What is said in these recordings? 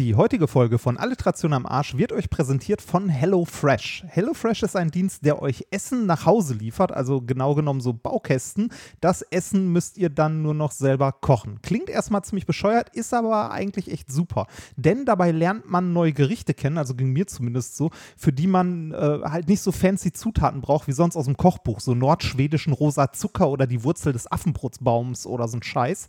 Die heutige Folge von Alliteration am Arsch wird euch präsentiert von HelloFresh. HelloFresh ist ein Dienst, der euch Essen nach Hause liefert, also genau genommen so Baukästen. Das Essen müsst ihr dann nur noch selber kochen. Klingt erstmal ziemlich bescheuert, ist aber eigentlich echt super. Denn dabei lernt man neue Gerichte kennen, also ging mir zumindest so, für die man äh, halt nicht so fancy Zutaten braucht wie sonst aus dem Kochbuch, so nordschwedischen rosa Zucker oder die Wurzel des Affenbrotsbaums oder so ein Scheiß.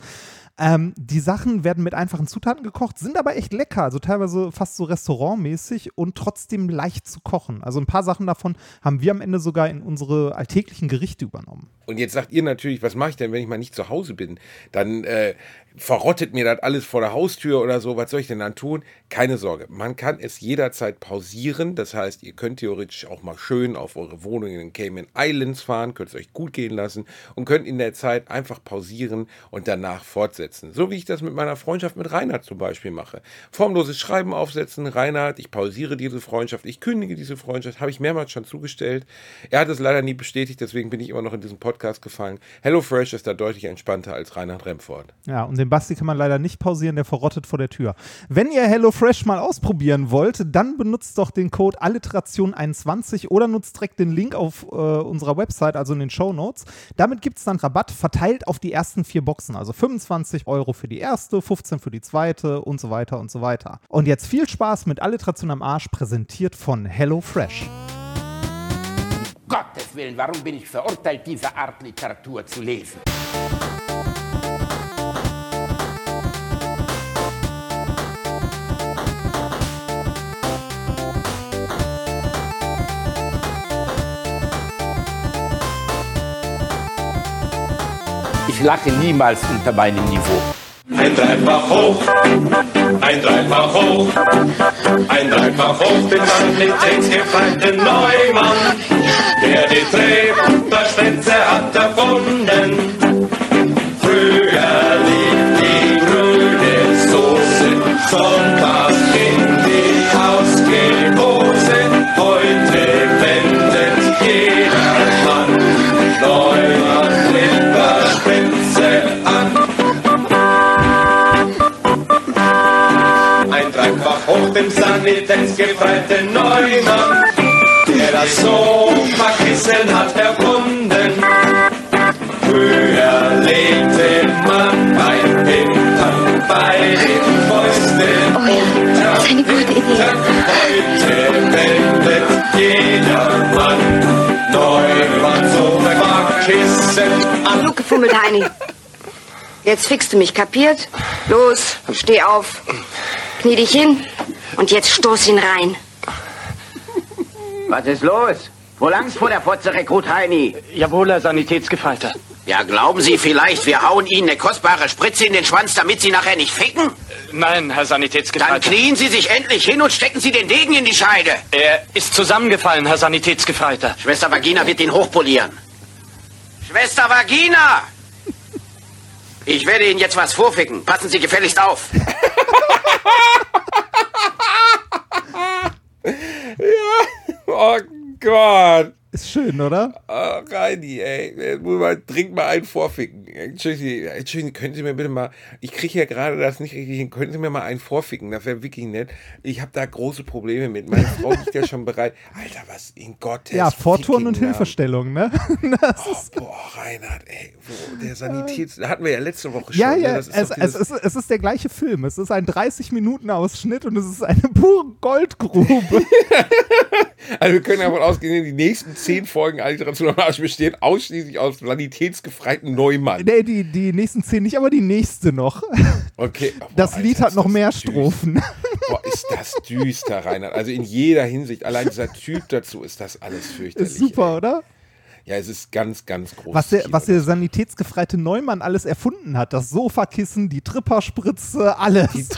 Ähm, die Sachen werden mit einfachen Zutaten gekocht, sind aber echt lecker, also teilweise fast so restaurantmäßig und trotzdem leicht zu kochen. Also ein paar Sachen davon haben wir am Ende sogar in unsere alltäglichen Gerichte übernommen. Und jetzt sagt ihr natürlich, was mache ich denn, wenn ich mal nicht zu Hause bin? Dann äh, verrottet mir das alles vor der Haustür oder so, was soll ich denn dann tun? Keine Sorge, man kann es jederzeit pausieren. Das heißt, ihr könnt theoretisch auch mal schön auf eure Wohnung in den Cayman Islands fahren, könnt es euch gut gehen lassen und könnt in der Zeit einfach pausieren und danach fortsetzen. So wie ich das mit meiner Freundschaft mit Reinhard zum Beispiel mache. Formloses Schreiben aufsetzen, Reinhard, ich pausiere diese Freundschaft, ich kündige diese Freundschaft, habe ich mehrmals schon zugestellt. Er hat es leider nie bestätigt, deswegen bin ich immer noch in diesen Podcast gefallen. HelloFresh ist da deutlich entspannter als Reinhard Remford. Ja, und den Basti kann man leider nicht pausieren, der verrottet vor der Tür. Wenn ihr HelloFresh mal ausprobieren wollt, dann benutzt doch den Code Alliteration21 oder nutzt direkt den Link auf äh, unserer Website, also in den Show Notes. Damit gibt es dann Rabatt verteilt auf die ersten vier Boxen, also 25 Euro für die erste, 15 für die zweite und so weiter und so weiter. Und jetzt viel Spaß mit Alliteration am Arsch, präsentiert von HelloFresh. Gottes Willen, warum bin ich verurteilt, diese Art Literatur zu lesen? Lache niemals unter meinem Niveau. Ein dreifach hoch, ein dreifach hoch, ein dreifach hoch, den Mann mit textgefreiten Neumann, der die Treberschwänze hat erfunden. Früher liegt die grüne Soße sonntags in dem Sanitäts gefreite Neumann, der das Sofakissen hat erfunden. Früher lebte man beim Hintern bei den Fäusten Oh ja, unter das ist eine gute Idee. Hintern. Heute wendet jeder Mann Neumann Sofakissen an. Genug gefummelt, Heini. Jetzt fixst du mich, kapiert? Los, steh auf. Knie dich hin und jetzt stoß ihn rein. Was ist los? Wo langst vor der Fotze, Rekrut Heini? Jawohl, Herr Sanitätsgefreiter. Ja, glauben Sie vielleicht, wir hauen Ihnen eine kostbare Spritze in den Schwanz, damit Sie nachher nicht ficken? Nein, Herr Dann Sanitätsgefreiter. knien Sie sich endlich hin und stecken Sie den Degen in die Scheide. Er ist zusammengefallen, Herr Sanitätsgefreiter. Schwester Vagina wird ihn hochpolieren. Schwester Vagina! Ich werde Ihnen jetzt was vorficken. Passen Sie gefälligst auf. Oh Gott. Ist schön, oder? Oh, Reini, ey. Man dringend mal einen vorficken. Entschuldigung, Entschuldigung, können Sie mir bitte mal. Ich kriege ja gerade das nicht richtig hin. Können Sie mir mal einen vorficken? Das wäre wirklich nett. Ich habe da große Probleme mit. Meine Frau liegt ja schon bereit. Alter, was in Gottes Ja, Vorturn und. Hilfestellung, ne? Das Oh, ist, boah, Reinhard, ey. Wo, der Sanitäts... Da hatten wir ja letzte Woche schon. ja, ne? ja, Das ist es, doch es, dieses- ist, es ist der gleiche Film. Es ist ein 30-Minuten-Ausschnitt und es ist eine pure Goldgrube. Also wir können davon ausgehen, die nächsten zehn Folgen Alliteration am Arsch bestehen ausschließlich aus sanitätsgefreiten Neumann. nee, die, die nächsten zehn nicht, aber die nächste noch. Okay. Boah, Das Alter, Lied hat noch mehr düster. Strophen. Boah, ist das düster, Reinhard. Also in jeder Hinsicht. Allein dieser Typ dazu ist das alles fürchterlich. Ist super, ey. oder? Ja, es ist ganz, ganz groß. Was der, was der sanitätsgefreite Neumann alles erfunden hat. Das Sofakissen, die Tripperspritze, alles.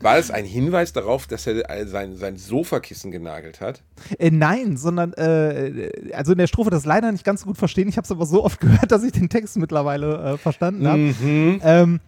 War es ein Hinweis darauf, dass er äh, sein, sein Sofakissen genagelt hat? Äh, nein, sondern, äh, also in der Strophe das leider nicht ganz so gut verstehen. Ich habe es aber so oft gehört, dass ich den Text mittlerweile äh, verstanden habe. Ähm,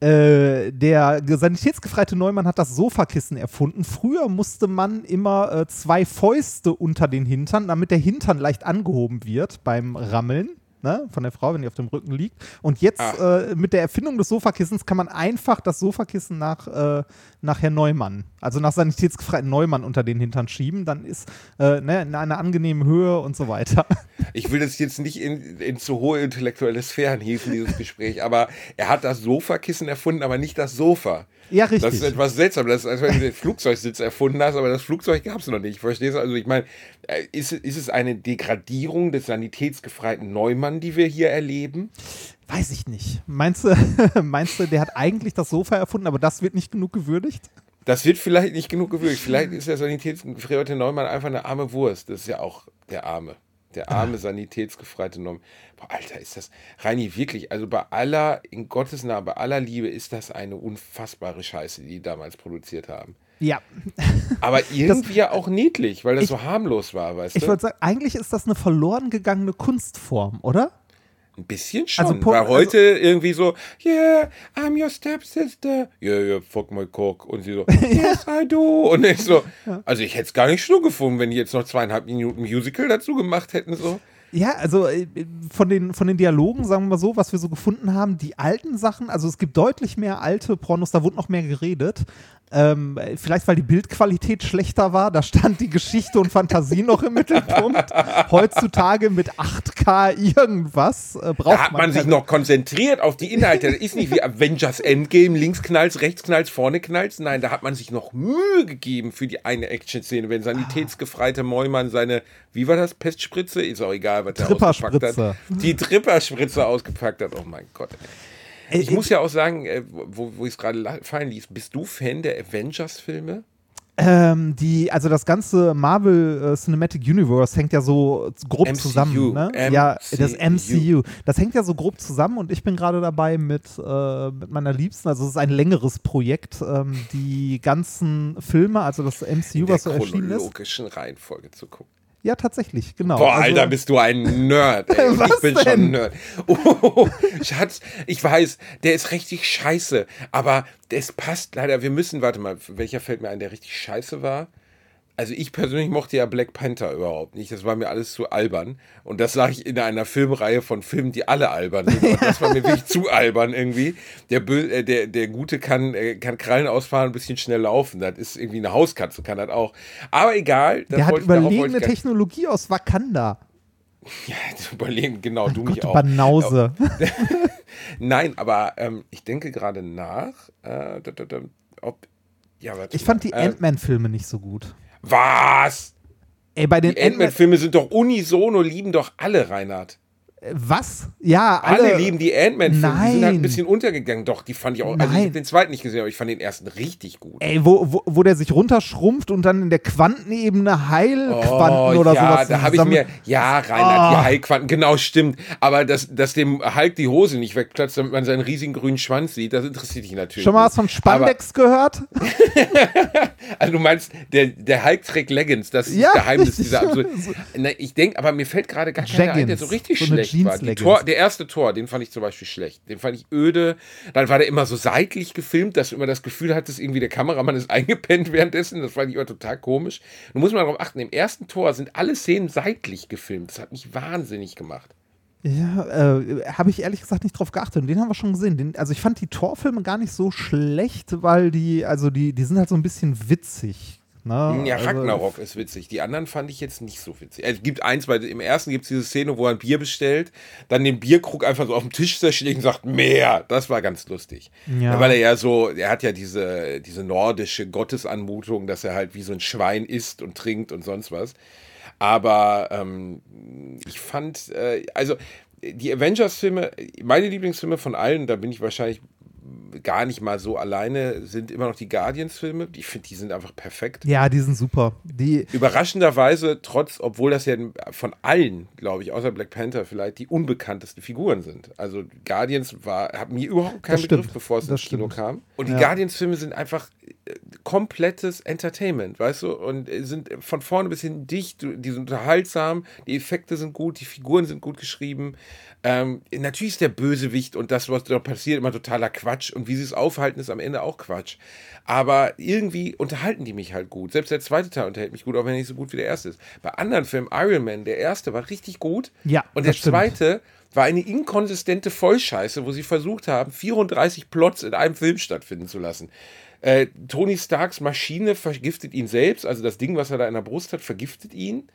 äh, der sanitätsgefreite Neumann hat das Sofakissen erfunden. Früher musste man immer äh, zwei Fäuste unter den Hintern, damit der Hintern leicht angehoben wird beim Rammeln. Ne, von der Frau, wenn die auf dem Rücken liegt. Und jetzt Ah. äh, mit der Erfindung des Sofakissens kann man einfach das Sofakissen nach, äh, nach Herrn Neumann, also nach sanitätsgefreiten Neumann unter den Hintern schieben. Dann ist äh, ne, in einer angenehmen Höhe und so weiter. Ich will das jetzt nicht in, in zu hohe intellektuelle Sphären hieven, dieses Gespräch, aber er hat das Sofakissen erfunden, aber nicht das Sofa. Ja, Das ist richtig. etwas seltsam. Das ist, als wenn du den Flugzeugsitz erfunden hast, aber das Flugzeug gab es noch nicht. Verstehst du? Also ich meine, äh, ist, ist es eine Degradierung des sanitätsgefreiten Neumann, die wir hier erleben? Weiß ich nicht. Meinst du, meinst du, der hat eigentlich das Sofa erfunden, aber das wird nicht genug gewürdigt? Das wird vielleicht nicht genug gewürdigt. Vielleicht ist der sanitätsgefreite Neumann einfach eine arme Wurst. Das ist ja auch der Arme. Der arme sanitätsgefreite Neumann. Boah, Alter, ist das, Reini, wirklich, also bei aller, in Gottes Namen, bei aller Liebe ist das eine unfassbare Scheiße, die die damals produziert haben. Ja. Aber irgendwie ja auch niedlich, weil das Ich- so harmlos war, weißt Ich du? würde sagen, eigentlich ist das eine verloren gegangene Kunstform, oder? Ein bisschen schon. Also, po- weil heute irgendwie so, yeah, I'm your stepsister. Yeah, yeah, fuck my cock. Und sie so, yes, I do. Und ich so, also ich hätte es gar nicht schlimm gefunden, wenn die jetzt noch zweieinhalb Minuten Musical dazu gemacht hätten. So. Ja, also äh, von den, von den Dialogen, sagen wir mal so, was wir so gefunden haben, die alten Sachen, also es gibt deutlich mehr alte Pornos, da wurde noch mehr geredet. Ähm, äh, vielleicht, weil die Bildqualität schlechter war, da stand die Geschichte und Fantasie noch im Mittelpunkt. Heutzutage mit 8K irgendwas äh, braucht Da hat man sich keine- noch konzentriert auf die Inhalte. Das ist nicht wie Avengers Endgame, links knalls, rechts knalls, vorne knalls. Nein, da hat man sich noch Mühe gegeben für die eine Action-Szene, wenn sanitätsgefreiter Neumann seine, wie war das, Pestspritze? Ist auch egal, der ausgepackt hat. Die Tripperspritze ausgepackt hat. Oh mein Gott. Äh, Ich muss ja auch sagen, äh, wo, wo ich es gerade fallen ließ, bist du Fan der Avengers-Filme? Ähm, die, also das ganze Marvel äh, Cinematic Universe hängt ja so grob MCU, zusammen. Ne? Ja, das MCU. MCU. Das hängt ja so grob zusammen und ich bin gerade dabei mit, äh, mit meiner Liebsten, also es ist ein längeres Projekt, ähm, die ganzen Filme, also das MCU, Der was so erschienen ist. chronologischen Reihenfolge zu gucken. Ja, tatsächlich, genau. Boah, also, Alter, bist du ein Nerd. Ey. Was ich bin schon denn? ein Nerd. Oh, Schatz, ich weiß, der ist richtig scheiße, aber es passt leider. Wir müssen, warte mal, welcher fällt mir ein, der richtig scheiße war? Also ich persönlich mochte ja Black Panther überhaupt nicht. Das war mir alles zu albern. Und das sage ich in einer Filmreihe von Filmen, die alle albern sind. Das war mir wirklich zu albern irgendwie. Der, Bö äh, der, der Gute kann, äh, kann Krallen ausfahren, ein bisschen schnell laufen. Das ist irgendwie eine Hauskatze, kann das auch. Aber egal. Das der hat überlegene Technologie aus Wakanda. Ja, überlegen, genau, du mich Gute auch. Banause. Nein, aber ähm, ich denke gerade nach, äh, ob. Ja, Ich fand die äh, Ant-Man-Filme nicht so gut. Was? Ey, bei den Die Ant-Man-Filme sind doch unisono, lieben doch alle, Reinhard. Was? Ja, Alle, alle. lieben die Ant-Man-Filme. Die sind halt ein bisschen untergegangen. Doch, die fand ich auch. Also ich Nein. habe den zweiten nicht gesehen, aber ich fand den ersten richtig gut. Ey, wo, wo, wo der sich runterschrumpft und dann in der Quantenebene Heilquanten oder Oh, ja, sowas. da habe ich mir, ja, Reinhard, Oh. die Heilquanten, genau, stimmt. Aber dass, dass dem Hulk die Hose nicht wegplatzt, damit man seinen riesigen grünen Schwanz sieht, das interessiert dich natürlich. Schon mal was von Spandex gehört? Also du meinst, der, der Hulk trägt Leggings, das ist Ja, das Geheimnis richtig. dieser absurd. Na, ich denke, aber mir fällt gerade gar keiner ein, der so richtig So eine schlecht war. Tor, der erste Tor, den fand ich zum Beispiel schlecht. Den fand ich öde. Dann war der immer so seitlich gefilmt, dass du immer das Gefühl hattest, irgendwie der Kameramann ist eingepennt währenddessen. Das fand ich immer total komisch. Du musst mal darauf achten, im ersten Tor sind alle Szenen seitlich gefilmt. Das hat mich wahnsinnig gemacht. Ja, äh, habe ich ehrlich gesagt nicht drauf geachtet. Und den haben wir schon gesehen. Den, also ich fand die Torfilme gar nicht so schlecht, weil die, also die, die sind halt so ein bisschen witzig. Ne? Ja, also, Ragnarok ist witzig. Die anderen fand ich jetzt nicht so witzig. Es gibt eins, weil im ersten gibt es diese Szene, wo er ein Bier bestellt, dann den Bierkrug einfach so auf dem Tisch zerschlägt und sagt, mehr. Das war ganz lustig. Ja. Weil er ja so, er hat ja diese, diese nordische Gottesanmutung, dass er halt wie so ein Schwein isst und trinkt und sonst was. Aber ähm, ich fand, äh, also die Avengers-Filme, meine Lieblingsfilme von allen, da bin ich wahrscheinlich gar nicht mal so alleine, sind immer noch die Guardians-Filme. Ich finde, die sind einfach perfekt Ja, die sind super. Die, überraschenderweise, trotz, obwohl das ja von allen, glaube ich, außer Black Panther vielleicht die unbekanntesten Figuren sind. Also Guardians war, hat mir überhaupt keinen Begriff, bevor es ins Kino kam. Und die Ja. Guardians-Filme sind einfach komplettes Entertainment, weißt du? Und äh, sind von vorne bis hin dicht, die sind unterhaltsam, die Effekte sind gut, die Figuren sind gut geschrieben. Ähm, natürlich ist der Bösewicht und das, was da passiert, immer totaler Quatsch. Und wie sie es aufhalten, ist am Ende auch Quatsch. Aber irgendwie unterhalten die mich halt gut. Selbst der zweite Teil unterhält mich gut, auch wenn er nicht so gut wie der erste ist. Bei anderen Filmen, Iron Man, der erste war richtig gut. Ja, Und der stimmt. zweite war eine inkonsistente Vollscheiße, wo sie versucht haben, 34 Plots in einem Film stattfinden zu lassen. Äh, Tony Starks Maschine vergiftet ihn selbst, also das Ding, was er da in der Brust hat, vergiftet ihn.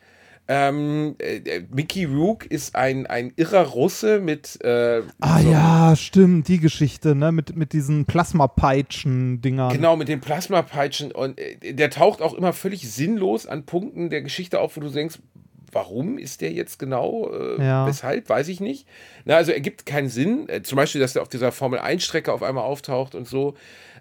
Ähm, äh, äh, Mickey Rook ist ein, ein irrer Russe mit. Äh, Ah so- ja, stimmt, die Geschichte, ne, mit, mit diesen Plasmapeitschen-Dingern. Genau, mit den Plasmapeitschen. Und äh, der taucht auch immer völlig sinnlos an Punkten der Geschichte auf, wo du denkst, warum ist der jetzt genau? Äh, Ja. Weshalb? Weiß ich nicht. Na, also er gibt keinen Sinn. Äh, zum Beispiel, dass er auf dieser Formel-1-Strecke auf einmal auftaucht und so.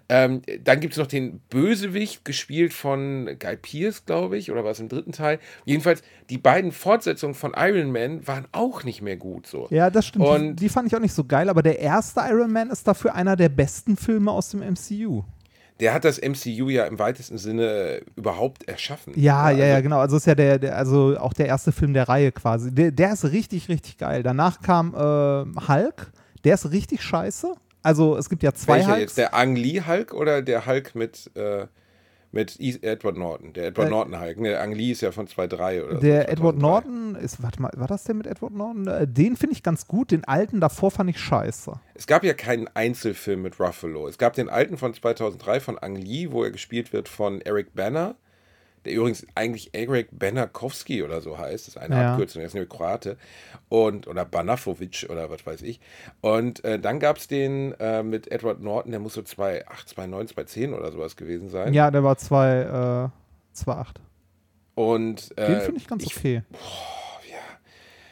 Ähm, dann gibt es noch den Bösewicht, gespielt von Guy Pearce, glaube ich, oder war es im dritten Teil. Jedenfalls, die beiden Fortsetzungen von Iron Man waren auch nicht mehr gut so. Ja, das stimmt. Die, Und- die fand ich auch nicht so geil, aber der erste Iron Man ist dafür einer der besten Filme aus dem MCU. Der hat das MCU ja im weitesten Sinne überhaupt erschaffen. Ja, ja, ja, also- genau. Also ist ja der, der, also auch der erste Film der Reihe quasi. Der, der ist richtig, richtig geil. Danach kam äh, Hulk. Der ist richtig scheiße. Also es gibt ja zwei Welcher Hulks. jetzt? Der Ang Lee Hulk oder der Hulk mit, äh, mit Edward Norton? Der Edward Äh, Norton Hulk. Ne, der Ang Lee ist ja von 2.3 oder so. Der Edward 2003. Norton ist, warte mal, war das der mit Edward Norton? Äh, Den finde ich ganz gut. Den alten davor fand ich scheiße. Es gab ja keinen Einzelfilm mit Ruffalo. Es gab den alten von 2003 von Ang Lee, wo er gespielt wird von Eric Banner. Der übrigens eigentlich Eric Banakowski oder so heißt. Das ist eine Ja. Abkürzung, er ist nämlich Kroate. Und, oder Banafovic oder was weiß ich. Und äh, dann gab es den äh, mit Edward Norton, der muss so 2008, 2009, 2010 oder sowas gewesen sein. Ja, der war 2, äh, 2,8. Und äh, Den finde ich ganz okay.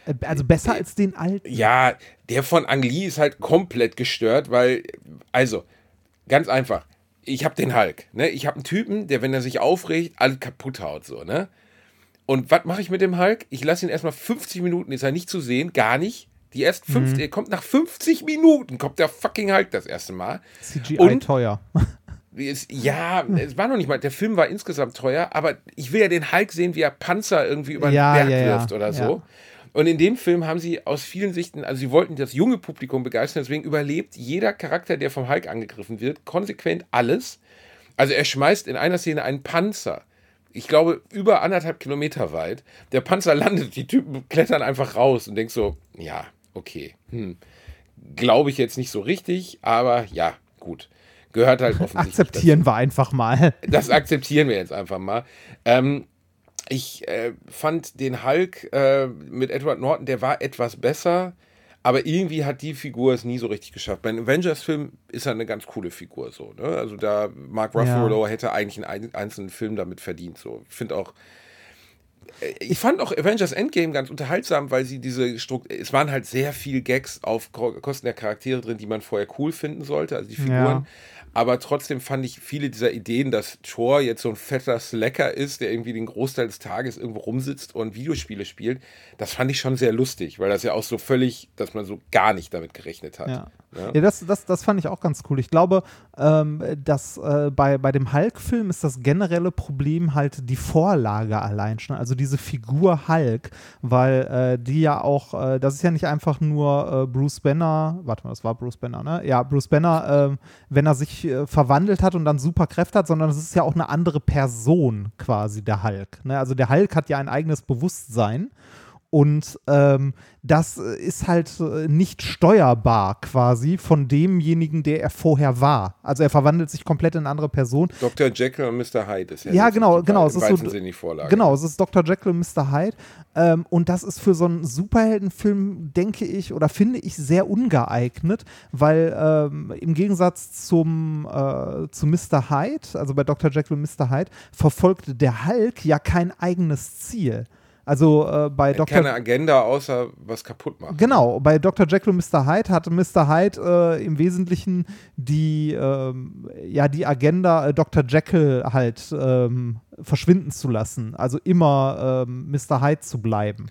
Äh, Also besser als den alten. Ja, der von Ang Lee ist halt komplett gestört, weil, also, ganz einfach, ich habe den Hulk, ne? Ich habe einen Typen, der, wenn er sich aufregt, alles kaputt haut, so, ne? Und was mache ich mit dem Hulk? Ich lasse ihn erstmal 50 Minuten, ist er nicht zu sehen, gar nicht. Die erst 50, er kommt nach 50 Minuten, kommt der fucking Hulk das erste Mal. CGI Und- teuer. Es, ja, es war noch nicht mal, der Film war insgesamt teuer, aber ich will ja den Hulk sehen, wie er Panzer irgendwie über den Ja, Berg ja, ja, wirft oder so. Und in dem Film haben sie aus vielen Sichten, also sie wollten das junge Publikum begeistern, deswegen überlebt jeder Charakter, der vom Hulk angegriffen wird, konsequent alles. Also er schmeißt in einer Szene einen Panzer. Ich glaube, über anderthalb Kilometer weit. Der Panzer landet, die Typen klettern einfach raus und denkst so, ja, okay. Hm. Glaube ich jetzt nicht so richtig, aber ja, gut. Gehört halt offensichtlich. Akzeptieren wir einfach mal. Das akzeptieren wir jetzt einfach mal. Ähm, ich äh, fand den Hulk äh, mit Edward Norton, der war etwas besser, aber irgendwie hat die Figur es nie so richtig geschafft. Beim Avengers-Film ist er eine ganz coole Figur so. Ne? Also da Mark Ruffalo hätte eigentlich einen ein- einzelnen Film damit verdient. So. Ich finde auch ich fand auch Avengers Endgame ganz unterhaltsam, weil sie diese Struktur, es waren halt sehr viel Gags auf Ko- Kosten der Charaktere drin, die man vorher cool finden sollte, also die Figuren. Ja. Aber trotzdem fand ich viele dieser Ideen, dass Thor jetzt so ein fetter Slacker ist, der irgendwie den Großteil des Tages irgendwo rumsitzt und Videospiele spielt, das fand ich schon sehr lustig, weil das ja auch so völlig, dass man so gar nicht damit gerechnet hat. Ja. Ja. Ja, das, das, das fand ich auch ganz cool. Ich glaube, ähm, dass äh, bei, bei dem Hulk-Film ist das generelle Problem halt die Vorlage allein schon. Also diese Figur Hulk, weil äh, die ja auch, äh, das ist ja nicht einfach nur äh, Bruce Banner, warte mal, das war Bruce Banner, ne? Ja, Bruce Banner, ähm, wenn er sich äh, verwandelt hat und dann super Kräfte hat, sondern es ist ja auch eine andere Person quasi, der Hulk. Ne? Also der Hulk hat ja ein eigenes Bewusstsein. Und ähm, das äh, ist halt äh, nicht steuerbar quasi von demjenigen, der er vorher war. Also er verwandelt sich komplett in eine andere Person. Dr. Jekyll und Mr. Hyde ist ja, Ja, genau, genau. Es ist so, Vorlage. Genau, es ist Dr. Jekyll und Mr. Hyde. Ähm, und das ist für so einen Superheldenfilm, denke ich, oder finde ich sehr ungeeignet, weil ähm, im Gegensatz zum äh, zu Mr. Hyde, also bei Dr. Jekyll und Mr. Hyde, verfolgt der Hulk ja kein eigenes Ziel. Also äh, bei Dr. Keine Agenda, außer was kaputt machen. Genau, bei Dr. Jekyll und Mr. Hyde hatte Mr. Hyde äh, im Wesentlichen die, ähm, ja, die Agenda, äh, Dr. Jekyll halt ähm, verschwinden zu lassen. Also immer ähm, Mr. Hyde zu bleiben.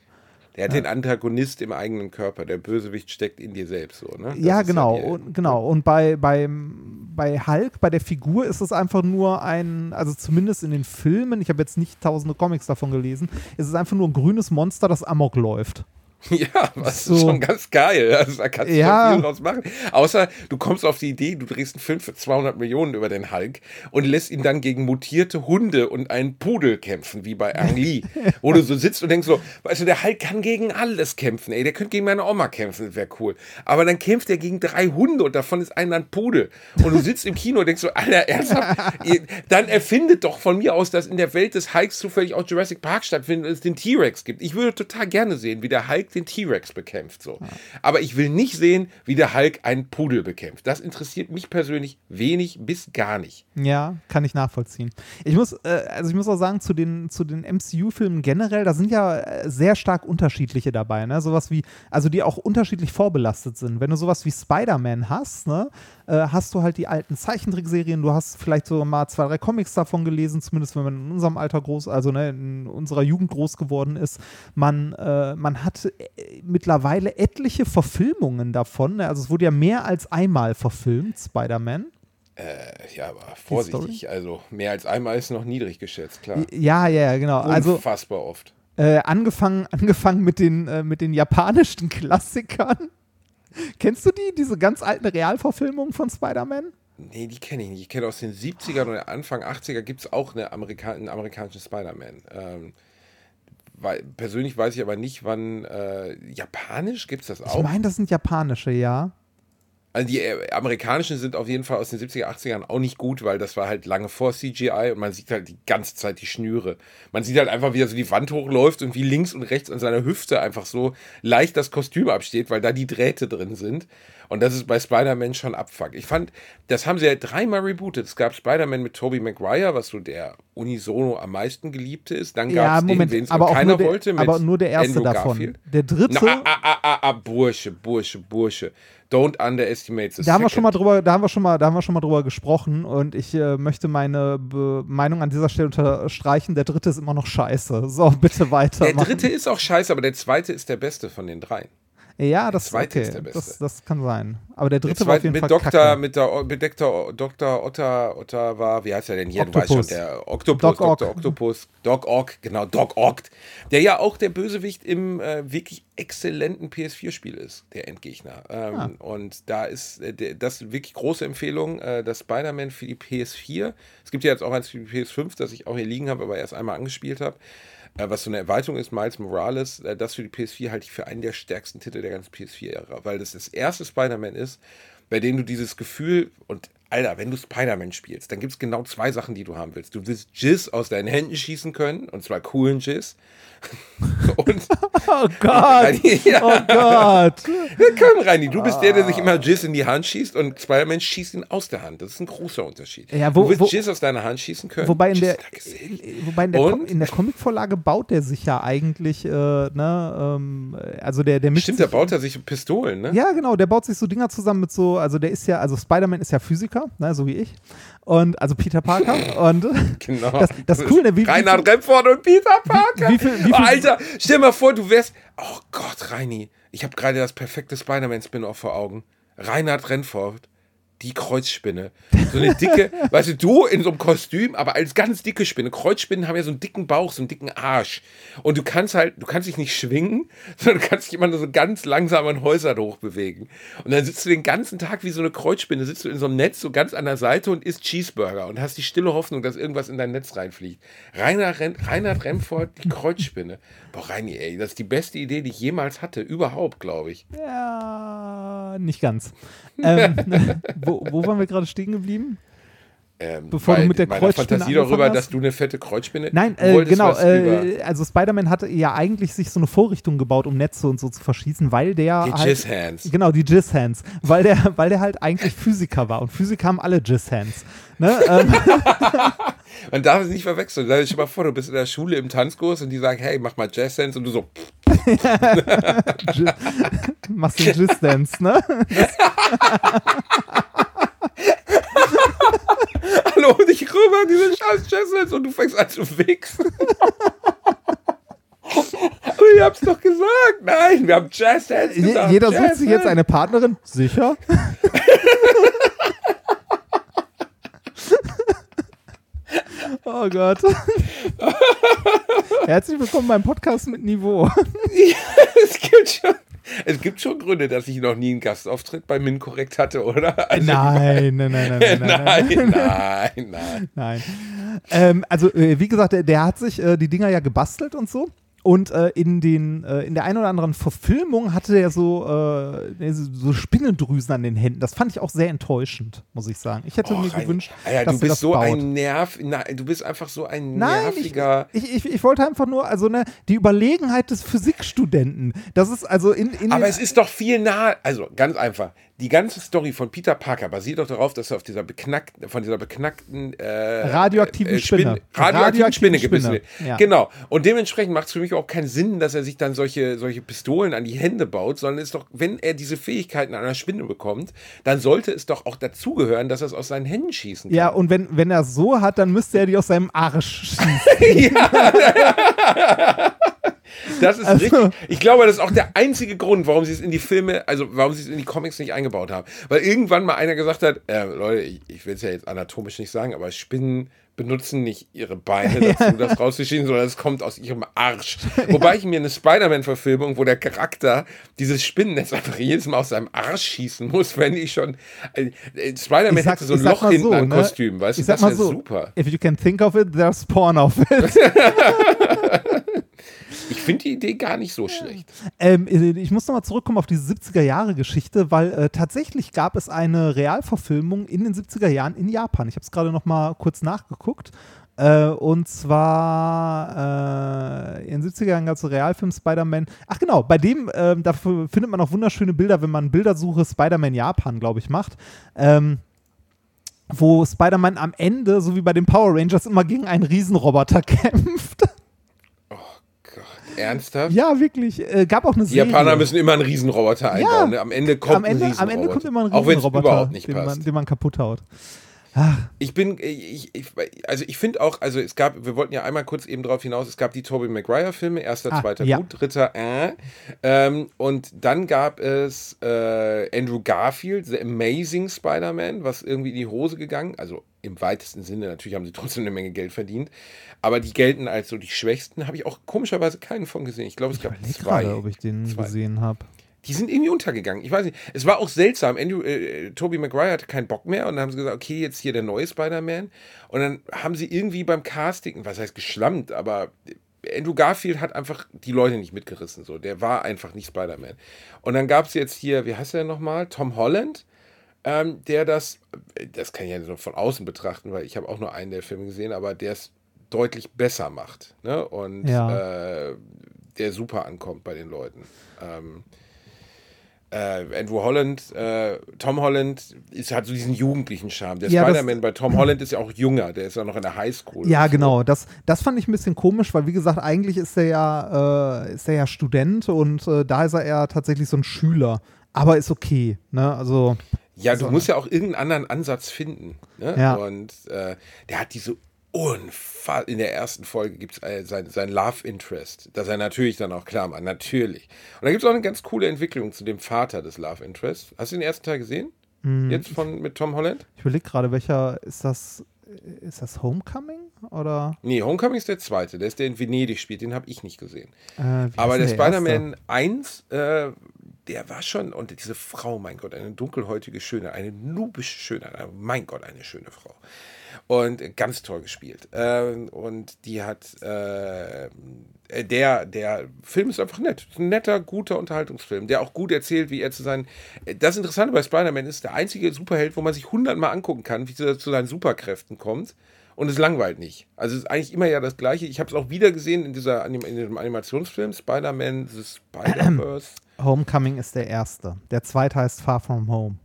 Der hat den Antagonist im eigenen Körper. Der Bösewicht steckt in dir selbst so, ne? Ja, genau. die- und, genau. Und bei, beim, bei Hulk, bei der Figur, ist es einfach nur ein, also zumindest in den Filmen, ich habe jetzt nicht tausende Comics davon gelesen, ist es einfach nur ein grünes Monster, das Amok läuft. Ja, das So. ist schon ganz geil. Also, da kannst du Ja. viel draus machen. Außer du kommst auf die Idee, du drehst einen Film für 200 Millionen über den Hulk und lässt ihn dann gegen mutierte Hunde und einen Pudel kämpfen, wie bei Ang Lee. wo du so sitzt und denkst so, weißt du, der Hulk kann gegen alles kämpfen. Ey, der könnte gegen meine Oma kämpfen, das wäre cool. Aber dann kämpft er gegen drei Hunde und davon ist einer ein Pudel. Und du sitzt im Kino und denkst so, Alter, ernsthaft? Ihr- dann erfindet doch von mir aus, dass in der Welt des Hulks zufällig auch Jurassic Park stattfindet und es den T-Rex gibt. Ich würde total gerne sehen, wie der Hulk den T-Rex bekämpft. So. Aber ich will nicht sehen, wie der Hulk einen Pudel bekämpft. Das interessiert mich persönlich wenig bis gar nicht. Ja, kann ich nachvollziehen. Ich muss, äh, also ich muss auch sagen, zu den, zu den MCU-Filmen generell, da sind ja äh, sehr stark unterschiedliche dabei, ne? Sowas wie, also die auch unterschiedlich vorbelastet sind. Wenn du sowas wie Spider-Man hast, ne, äh, hast du halt die alten Zeichentrickserien, du hast vielleicht so mal zwei, drei Comics davon gelesen, zumindest wenn man in unserem Alter groß, also ne, in unserer Jugend groß geworden ist. Man, äh, man hat äh, mittlerweile etliche Verfilmungen davon. Ne? Also es wurde ja mehr als einmal verfilmt, Spider-Man. Äh, ja, aber vorsichtig. Also mehr als einmal ist noch niedrig geschätzt, klar. Ja, ja, ja, genau. Also Unfassbar oft. äh, angefangen, angefangen mit den, äh, mit den japanischen Klassikern. Kennst du die, diese ganz alten Realverfilmungen von Spider-Man? Nee, die kenne ich nicht. Ich kenne aus den 70ern oder Anfang 80er gibt es auch eine Amerika einen amerikanischen Spider-Man. Ähm, weil, persönlich weiß ich aber nicht, wann. Äh, Japanisch gibt es das Ich auch? meine, das sind japanische, ja. Also die äh, amerikanischen sind auf jeden Fall aus den 70er, 80ern auch nicht gut, weil das war halt lange vor CGI und man sieht halt die ganze Zeit die Schnüre. Man sieht halt einfach, wie er so die Wand hochläuft und wie links und rechts an seiner Hüfte einfach so leicht das Kostüm absteht, weil da die Drähte drin sind. Und das ist bei Spider-Man schon Abfuck. Ich fand, das haben sie ja dreimal rebootet. Es gab Spider-Man mit Tobey Maguire, was so der unisono am meisten geliebte ist. Dann gab Ja, es den, Moment, den es keiner der, wollte, aber nur der erste Andrew davon. Garfield. Der dritte, Na, ah, ah, ah, ah, Bursche, Bursche, Bursche. Don't underestimate the da haben wir schon mal drüber, da haben wir schon mal, da haben wir schon mal drüber gesprochen und ich äh, möchte meine Be Meinung an dieser Stelle unterstreichen. Der dritte ist immer noch scheiße. So, bitte weiter. Der dritte ist auch scheiße, aber der zweite ist der beste von den dreien. Ja, das, zweite okay, ist der beste. das, das kann sein. Aber der Der dritte war auf jeden mit Fall Dr. kacke. mit der mit Dr. Dr. Otter, Otter war, wie heißt er denn hier? Du weißt Octopus. schon, der Octopus, Doc. Dr. Octopus, Doc Ock, genau, Doc Ock, der ja auch der Bösewicht im äh, wirklich exzellenten PS4-Spiel ist, der Endgegner. Ähm, Ah. Und da ist äh, der, das wirklich große Empfehlung, äh, das Spider-Man für die PS4. Es gibt ja jetzt auch eins für die PS5, das ich auch hier liegen habe, aber erst einmal angespielt habe. Äh, was so eine Erweiterung ist, Miles Morales, äh, das für die PS4 halte ich für einen der stärksten Titel der ganzen PS4-Ära, weil das das erste Spider-Man ist, bei dem du dieses Gefühl und Alter, wenn du Spider-Man spielst, dann gibt es genau zwei Sachen, die du haben willst. Du willst Jizz aus deinen Händen schießen können, und zwar coolen Jizz. und Oh Gott! Reini, ja, Oh Gott! komm, Reini, du bist der, der sich immer Jizz in die Hand schießt und Spider-Man schießt ihn aus der Hand. Das ist ein großer Unterschied. Ja, wo- du willst wo- Jizz aus deiner Hand schießen können. Wobei in der, Gesicht. wobei in der, Com in der Comicvorlage baut der sich ja eigentlich, äh, ne, ähm, also der, der mischt Stimmt, da baut er sich Pistolen, ne? Ja, genau, der baut sich so Dinger zusammen mit so, also der ist ja, also Spider-Man ist ja Physiker, ne, so wie ich. Und also Peter Parker. und Genau. das, das Coole, wie, wie, Reinhard Remford und Peter Parker. wie viel- wie viel- oh, Alter, stell mal vor, du wärst. Oh Gott, Reini. Ich habe gerade das perfekte Spider-Man-Spin-Off vor Augen. Reinhard Renford, die Kreuzspinne. So eine dicke, weißt du, du in so einem Kostüm, aber als ganz dicke Spinne. Kreuzspinnen haben ja so einen dicken Bauch, so einen dicken Arsch. Und du kannst halt, du kannst dich nicht schwingen, sondern du kannst dich immer nur so ganz langsam an Häusern hochbewegen. Und dann sitzt du den ganzen Tag wie so eine Kreuzspinne, sitzt du in so einem Netz so ganz an der Seite und isst Cheeseburger und hast die stille Hoffnung, dass irgendwas in dein Netz reinfliegt. Reinhard, Ren Reinhard Remford, die Kreuzspinne. Boah, Reini, ey, das ist die beste Idee, die ich jemals hatte. Überhaupt, glaube ich. ja, nicht ganz. ähm, wo, wo waren wir gerade stehen geblieben? Ähm, Bevor du mit der Kreuzspinne Fantasie darüber, angefangen dass hast? du eine fette Kreuzspinne. Nein, du äh, wolltest genau. Äh, also Spider-Man hatte ja eigentlich sich so eine Vorrichtung gebaut, um Netze und so zu verschießen, weil der die halt, Jizz Hands. Genau, die Jizz Hands, weil der, weil der halt eigentlich Physiker war und Physiker haben alle Jizz Hands. Ne? ähm, Man darf es nicht verwechseln. Stell dir mal vor, du bist in der Schule im Tanzkurs und die sagen, hey, mach mal Jazz Hands und du so, machst den Jizz Dance, ne? hallo, und ich rüber diese scheiß Hands und du fängst an zu wichsen. Und ihr habt's doch gesagt. Nein, wir haben Jazzhands Je, gesagt. jeder sucht sich jetzt eine Partnerin. Sicher? oh Gott. Herzlich willkommen beim Podcast mit Niveau. es gibt schon. Es gibt schon Gründe, dass ich noch nie einen Gastauftritt bei Minkorrekt hatte, oder? Also, Nein, nein, nein, nein, nein, nein. nein, nein, nein. Nein. Ähm, also, äh, wie gesagt, der, der hat sich äh, die Dinger ja gebastelt und so. Und äh, in, den, äh, in der einen oder anderen Verfilmung hatte er so, äh, so Spinnendrüsen an den Händen. Das fand ich auch sehr enttäuschend, muss ich sagen. Ich hätte Och, mir ein- gewünscht, Alter, dass du bist das so baut. ein Nerv. Na, du bist einfach so ein Nein, ich, nerviger. ich, ich, ich wollte einfach nur, also ne, die Überlegenheit des Physikstudenten. Das ist also in, in Aber es ist doch viel nah. Also ganz einfach. Die ganze Story von Peter Parker basiert doch darauf, dass er auf dieser beknackten, von dieser beknackten äh, Radioaktiven Spinne. radioaktiven Radioaktiven Spinne gebissen Spinne, wird. ja. Genau. Und dementsprechend macht es für mich auch keinen Sinn, dass er sich dann solche, solche Pistolen an die Hände baut, sondern ist doch, wenn er diese Fähigkeiten einer Spinne bekommt, dann sollte es doch auch dazugehören, dass er es aus seinen Händen schießen kann. ja, und wenn, wenn er es so hat, dann müsste er die aus seinem Arsch schießen. Das ist Also- richtig. Ich glaube, das ist auch der einzige Grund, warum sie es in die Filme, also warum sie es in die Comics nicht eingebaut haben. Weil irgendwann mal einer gesagt hat, äh, Leute, ich, ich will es ja jetzt anatomisch nicht sagen, aber Spinnen benutzen nicht ihre Beine dazu, das rauszuschießen, sondern es kommt aus ihrem Arsch. Wobei ich mir eine Spider-Man-Verfilmung, wo der Charakter dieses Spinnennetz einfach jedes Mal aus seinem Arsch schießen muss, wenn ich schon. Äh, äh, Spider-Man hätte so ein Loch hinten so, am ne? Kostüm, weißt du? Ich sag Das wäre so, super. if you can think of it, there's porn of it. Ich finde die Idee gar nicht so schlecht. Ähm, ich muss nochmal zurückkommen auf diese 70er-Jahre-Geschichte, weil äh, tatsächlich gab es eine Realverfilmung in den 70er Jahren in Japan. Ich habe es gerade nochmal kurz nachgeguckt. Äh, und zwar äh, in den 70er Jahren gab es Realfilm Spider-Man. Ach genau, bei dem, ähm, dafür findet man auch wunderschöne Bilder, wenn man Bildersuche Spider-Man Japan, glaube ich, macht. Ähm, wo Spider-Man am Ende, so wie bei den Power Rangers, immer gegen einen Riesenroboter kämpft. Ernsthaft? ja, wirklich. Äh, gab auch eine Die Serie. Japaner müssen immer einen Riesenroboter einbauen. ne? Am Ende kommt am Ende, ein am Ende kommt immer ein Auch Riesenroboter, überhaupt nicht den, man, passt. den man kaputt haut. Ich bin, ich, ich, also ich finde auch, also es gab, wir wollten ja einmal kurz eben drauf hinaus, es gab die Tobey Maguire Filme, erster, Ah, zweiter ja. gut, dritter äh. Ähm, und dann gab es äh, Andrew Garfield, The Amazing Spider-Man, was irgendwie in die Hose gegangen, also im weitesten Sinne, natürlich haben sie trotzdem eine Menge Geld verdient, aber die gelten als so die schwächsten, habe ich auch komischerweise keinen von gesehen. Ich glaube, es gab zwei. gerade, ob ich den Zwei. gesehen habe. Die sind irgendwie untergegangen. Ich weiß nicht. Es war auch seltsam. Andrew, äh, Tobey Maguire hatte keinen Bock mehr und dann haben sie gesagt, okay, jetzt hier der neue Spider-Man. Und dann haben sie irgendwie beim Casting, was heißt geschlammt, aber Andrew Garfield hat einfach die Leute nicht mitgerissen. So. Der war einfach nicht Spider-Man. Und dann gab es jetzt hier, wie heißt der nochmal? Tom Holland. Ähm, der das, das kann ich ja nur von außen betrachten, weil ich habe auch nur einen der Filme gesehen, aber der es deutlich besser macht. Ne? Und Ja. äh, der super ankommt bei den Leuten. Ähm, äh, Andrew Holland, äh, Tom Holland ist, hat so diesen jugendlichen Charme. Der Ja, Spider-Man bei Tom Holland ist ja auch jünger, der ist ja noch in der Highschool. Ja, so. genau. Das, das fand ich ein bisschen komisch, weil wie gesagt, eigentlich ist er ja, äh, ist er ja Student und äh, da ist er eher tatsächlich so ein Schüler. Aber ist okay. Ne? Also, Ja, du So, musst ja auch irgendeinen anderen Ansatz finden. Ne? Ja. Und äh, der hat diese unfassbar. In der ersten Folge gibt es äh, sein, sein Love Interest, das er natürlich dann auch klar macht. Natürlich. Und da gibt es auch eine ganz coole Entwicklung zu dem Vater des Love Interests. Hast du den ersten Teil gesehen? Hm. Jetzt von mit Tom Holland? ich überlege gerade, welcher ist das? Ist das Homecoming? Oder? Nee, Homecoming ist der zweite. Der ist der in Venedig spielt. Den habe ich nicht gesehen. Äh, Aber der? Spider-Man 1, äh, der war schon, und diese Frau, mein Gott, eine dunkelhäutige Schöne, eine nubische Schöne, mein Gott, eine schöne Frau. Und äh, ganz toll gespielt. Ähm, und die hat, äh, äh, der, der Film ist einfach nett. Ein netter, guter Unterhaltungsfilm, der auch gut erzählt, wie er zu seinen. äh, Das Interessante bei Spider-Man ist, der einzige Superheld, wo man sich hundertmal angucken kann, wie er zu seinen Superkräften kommt. Und es langweilt nicht. Also es ist eigentlich immer ja das Gleiche. Ich habe es auch wieder gesehen in, dieser Anim in diesem Animationsfilm Spider-Man The Spider-Verse. Homecoming ist der erste. Der zweite heißt Far From Home.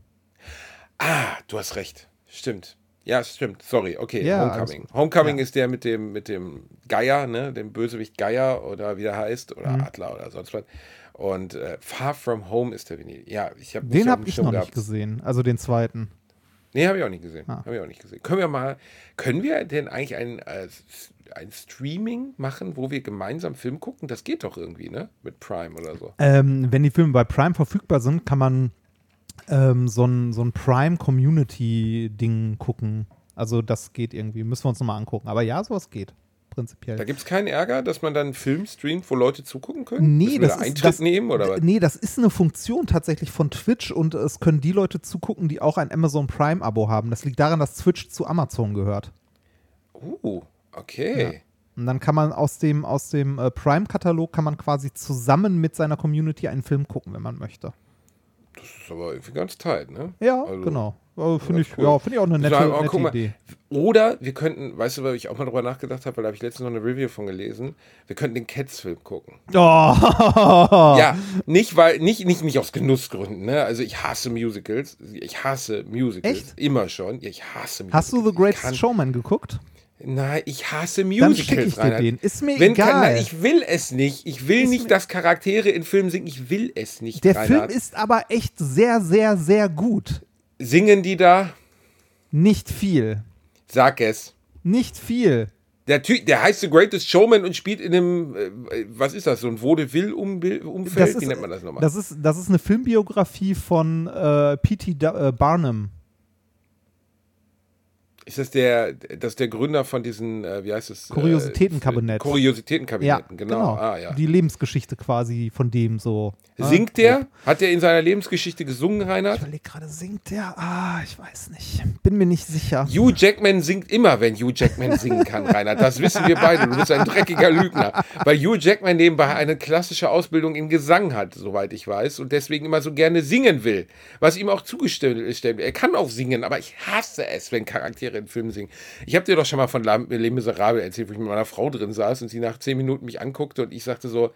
ah, du hast recht. Stimmt. Ja, stimmt. Sorry. Okay, Ja, Homecoming. Homecoming Ja. ist der mit dem, mit dem Geier, ne? dem Bösewicht Geier oder wie der heißt, oder Mhm. Adler oder sonst was. Und äh, Far From Home ist der Venedig. Ja, ich habe Den habe ich noch nicht gesehen. Also den zweiten. Nee, habe ich auch nicht gesehen. Ah. Habe ich auch nicht gesehen. Können wir mal, können wir denn eigentlich ein, äh, ein Streaming machen, wo wir gemeinsam Film gucken? Das geht doch irgendwie, ne? Mit Prime oder so. Ähm, wenn die Filme bei Prime verfügbar sind, kann man ähm, so ein, so ein Prime-Community-Ding gucken. Also das geht irgendwie. Müssen wir uns nochmal angucken. Aber ja, sowas geht. Prinzipiell. Da gibt es keinen Ärger, dass man dann einen Film streamt, wo Leute zugucken können? Nee, das da ist, Eintritt das, nehmen oder was? nee, das ist eine Funktion tatsächlich von Twitch und es können die Leute zugucken, die auch ein Amazon Prime-Abo haben. Das liegt daran, dass Twitch zu Amazon gehört. Uh, okay. Und dann kann man aus dem, aus dem äh, Prime-Katalog kann man quasi zusammen mit seiner Community einen Film gucken, wenn man möchte. Das ist aber irgendwie ganz tight, ne? Ja, Also, genau. Äh, Finde ich, cool. ja, find ich auch eine nette, Sagen, oh, nette mal, Idee. Oder wir könnten, weißt du, weil ich auch mal drüber nachgedacht habe, weil da habe ich letztens noch eine Review von gelesen, wir könnten den Cats-Film gucken. Oh. Ja, nicht weil, nicht, nicht, nicht aus Genussgründen, ne? Also ich hasse Musicals. Ich hasse Musicals. Echt? Immer schon. Ja, ich hasse Musicals. Hast du The Greatest Showman geguckt? Nein, ich hasse Dann Musicals. schicke ich dir den. Ist mir Wenn egal. Kann, nein, ich will es nicht. Ich will Ist nicht, dass Charaktere in Filmen singen. Ich will es nicht. Der Reinhard. Film ist aber echt sehr, sehr, sehr gut. Singen die da? Nicht viel. Sag es. Nicht viel. Der Typ, der heißt The Greatest Showman und spielt in einem, äh, was ist das, so ein Vaudeville-Umfeld? Wie nennt man das nochmal? Das ist, das ist eine Filmbiografie von äh, P.T. Äh, Barnum. Ist das der, das ist der Gründer von diesen, äh, wie heißt es? Kuriositätenkabinett. Äh, Kuriositätenkabinetten, Ja, genau. Ah, ja. Die Lebensgeschichte quasi von dem so. Singt Ah, der? Hat der in seiner Lebensgeschichte gesungen, Ich Reinhard? überlege gerade, singt der? Ah, ich weiß nicht. Bin mir nicht sicher. Hugh Jackman singt immer, wenn Hugh Jackman singen kann, Reinhard. Das wissen wir beide. Du bist ein dreckiger Lügner. Weil Hugh Jackman nebenbei eine klassische Ausbildung in Gesang hat, soweit ich weiß, und deswegen immer so gerne singen will. Was ihm auch zugestellt wird. Er kann auch singen, aber ich hasse es, wenn Charaktere in Filmen singen. Ich habe dir doch schon mal von Les Miserables erzählt, wo ich mit meiner Frau drin saß und sie nach zehn Minuten mich anguckte und ich sagte so,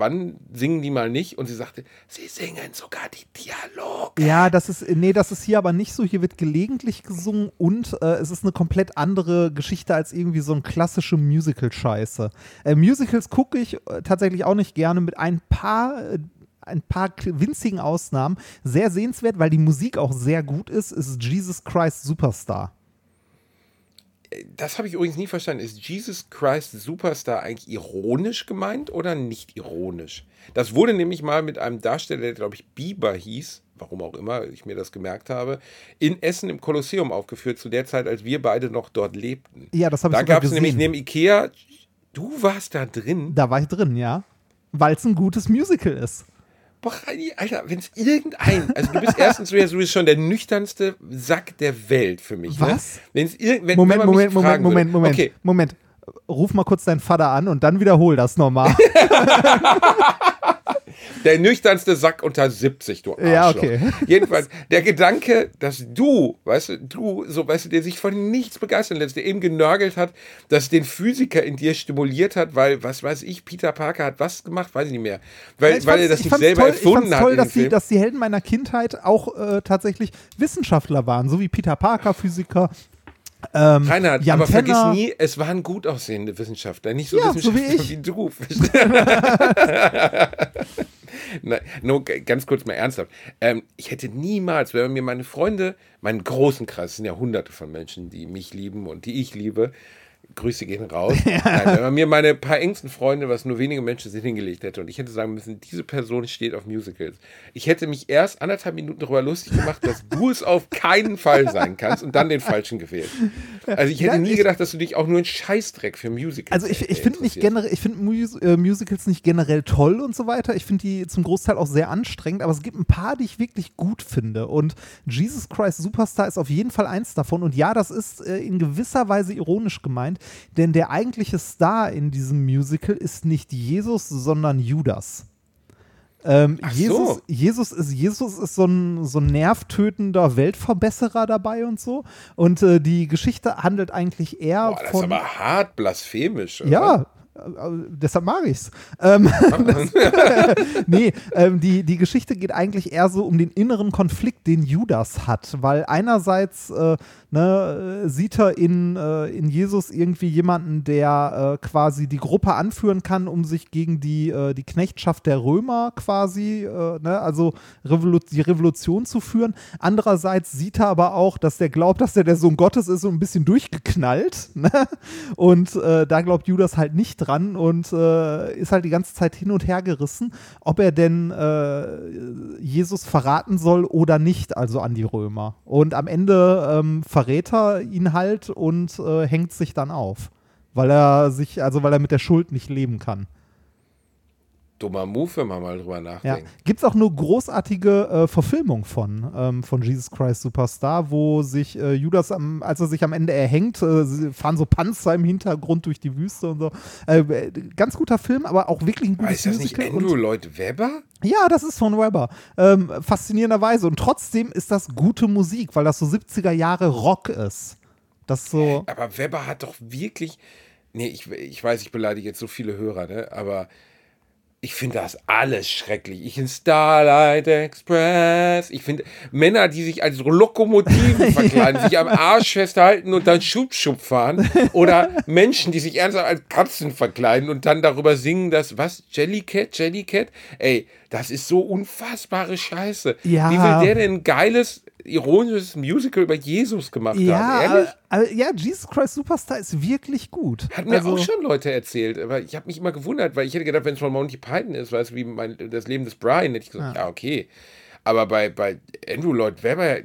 wann singen die mal nicht? Und sie sagte, sie singen sogar die Dialoge. Ja, das ist, nee, das ist hier aber nicht so. Hier wird gelegentlich gesungen und äh, es ist eine komplett andere Geschichte als irgendwie so ein klassische Musical-Scheiße. Äh, Musicals gucke ich äh, tatsächlich auch nicht gerne mit ein paar. Ein paar winzigen Ausnahmen. Sehr sehenswert, weil die Musik auch sehr gut ist, ist Jesus Christ Superstar. Das habe ich übrigens nie verstanden. Ist Jesus Christ Superstar eigentlich ironisch gemeint oder nicht ironisch? Das wurde nämlich mal mit einem Darsteller, der glaube ich Bieber hieß, warum auch immer ich mir das gemerkt habe, in Essen im Kolosseum aufgeführt, zu der Zeit, als wir beide noch dort lebten. Ja, das habe ich Da gab es nämlich neben Ikea, du warst da drin. Da war ich drin, ja. Weil es ein gutes Musical ist. Boah, Reini, Alter, wenn es irgendein, also du bist erstens, du bist- du bist schon der nüchternste Sack der Welt für mich. Was? Ne? Wenn's irg wenn, Moment, wenn Moment, Moment, Moment, Moment, Okay, Moment. Ruf mal kurz deinen Vater an und dann wiederhol das nochmal. Der nüchternste Sack unter 70, du Arschloch. Ja, okay. Jedenfalls, der Gedanke, dass du, weißt du, du, so, weißt du, der sich von nichts begeistern lässt, der eben genörgelt hat, dass den Physiker in dir stimuliert hat, weil, was weiß ich, Peter Parker hat was gemacht, weiß ich nicht mehr. Weil, Ich weil er das ich nicht selber toll, ich erfunden fand's hat. toll, dass die, dass die Helden meiner Kindheit auch äh, tatsächlich Wissenschaftler waren, so wie Peter Parker, Physiker. Ähm, Reinhard, Jan aber Tenner. vergiss nie, es waren gut aussehende Wissenschaftler, nicht so Ja, so wie Wissenschaftler ich. wie du. Nein, nur ganz kurz mal ernsthaft. Ähm, ich hätte niemals, wenn mir meine Freunde, meinen großen Kreis, es sind ja hunderte von Menschen, die mich lieben und die ich liebe, Grüße gehen raus. Nein, wenn man mir meine paar engsten Freunde, was nur wenige Menschen sind, hingelegt hätte und ich hätte sagen müssen, diese Person steht auf Musicals. Ich hätte mich erst anderthalb Minuten darüber lustig gemacht, dass du es auf keinen Fall sein kannst und dann den falschen gewählt. Also ich hätte Nein, nie ich- gedacht, dass du dich auch nur einen Scheißdreck für Musicals Also ich, ich finde nicht generell, ich finde Mus äh, Musicals nicht generell toll und so weiter. Ich finde die zum Großteil auch sehr anstrengend, aber es gibt ein paar, die ich wirklich gut finde. Und Jesus Christ Superstar ist auf jeden Fall eins davon. Und ja, das ist äh, in gewisser Weise ironisch gemeint, denn der eigentliche Star in diesem Musical ist nicht Jesus, sondern Judas. Ähm, Jesus, so. Jesus ist Jesus ist so ein, so ein nervtötender Weltverbesserer dabei und so. Und äh, die Geschichte handelt eigentlich eher Boah, das ist von aber hart blasphemisch. oder? ja, deshalb mag ich's. Ähm, das, nee, ähm, die, die Geschichte geht eigentlich eher so um den inneren Konflikt, den Judas hat, weil einerseits äh, ne, sieht er in, äh, in Jesus irgendwie jemanden, der äh, quasi die Gruppe anführen kann, um sich gegen die, äh, die Knechtschaft der Römer quasi, äh, ne, also Revolu die Revolution zu führen. Andererseits sieht er aber auch, dass der glaubt, dass er der Sohn Gottes ist und ein bisschen durchgeknallt. Ne? Und äh, da glaubt Judas halt nicht dran und äh, ist halt die ganze Zeit hin und her gerissen, ob er denn Jesus verraten soll oder nicht, also an die Römer. Und am Ende ähm, verrät er ihn halt und äh, hängt sich dann auf. Weil er sich, also weil er mit der Schuld nicht leben kann. Dummer Move, wenn man mal drüber Ja. nachdenkt. Gibt es auch eine großartige äh, Verfilmung von, ähm, von Jesus Christ Superstar, wo sich äh, Judas, am, als er sich am Ende erhängt, äh, fahren so Panzer im Hintergrund durch die Wüste und so. Äh, ganz guter Film, aber auch wirklich ein gutes Ist das nicht Musical. Andrew und, Lloyd Webber? ja, das ist von Webber. Ähm, faszinierenderweise. Und trotzdem ist das gute Musik, weil das so 70er Jahre Rock ist. Das so. Aber Webber hat doch wirklich. Nee, ich, ich weiß, ich beleidige jetzt so viele Hörer, ne? Aber ich finde das alles schrecklich. Ich in Starlight Express. Ich finde Männer, die sich als Lokomotiven verkleiden, sich am Arsch festhalten und dann Schub-Schub fahren. Oder Menschen, die sich ernsthaft als Katzen verkleiden und dann darüber singen, dass, was? Jellycat? Jellycat? Ey, das ist so unfassbare Scheiße. Ja. Wie will der denn ein geiles, ironisches Musical über Jesus gemacht haben? Ja, Ehrlich? aber, aber, ja, Jesus Christ Superstar ist wirklich gut. Hat mir Also- auch schon Leute erzählt, aber ich habe mich immer gewundert, weil ich hätte gedacht, wenn es von Monty Python ist, weißt du, wie mein, das Leben des Brian, hätte ich gesagt, ja, okay. Aber bei, bei Andrew Lloyd Webber,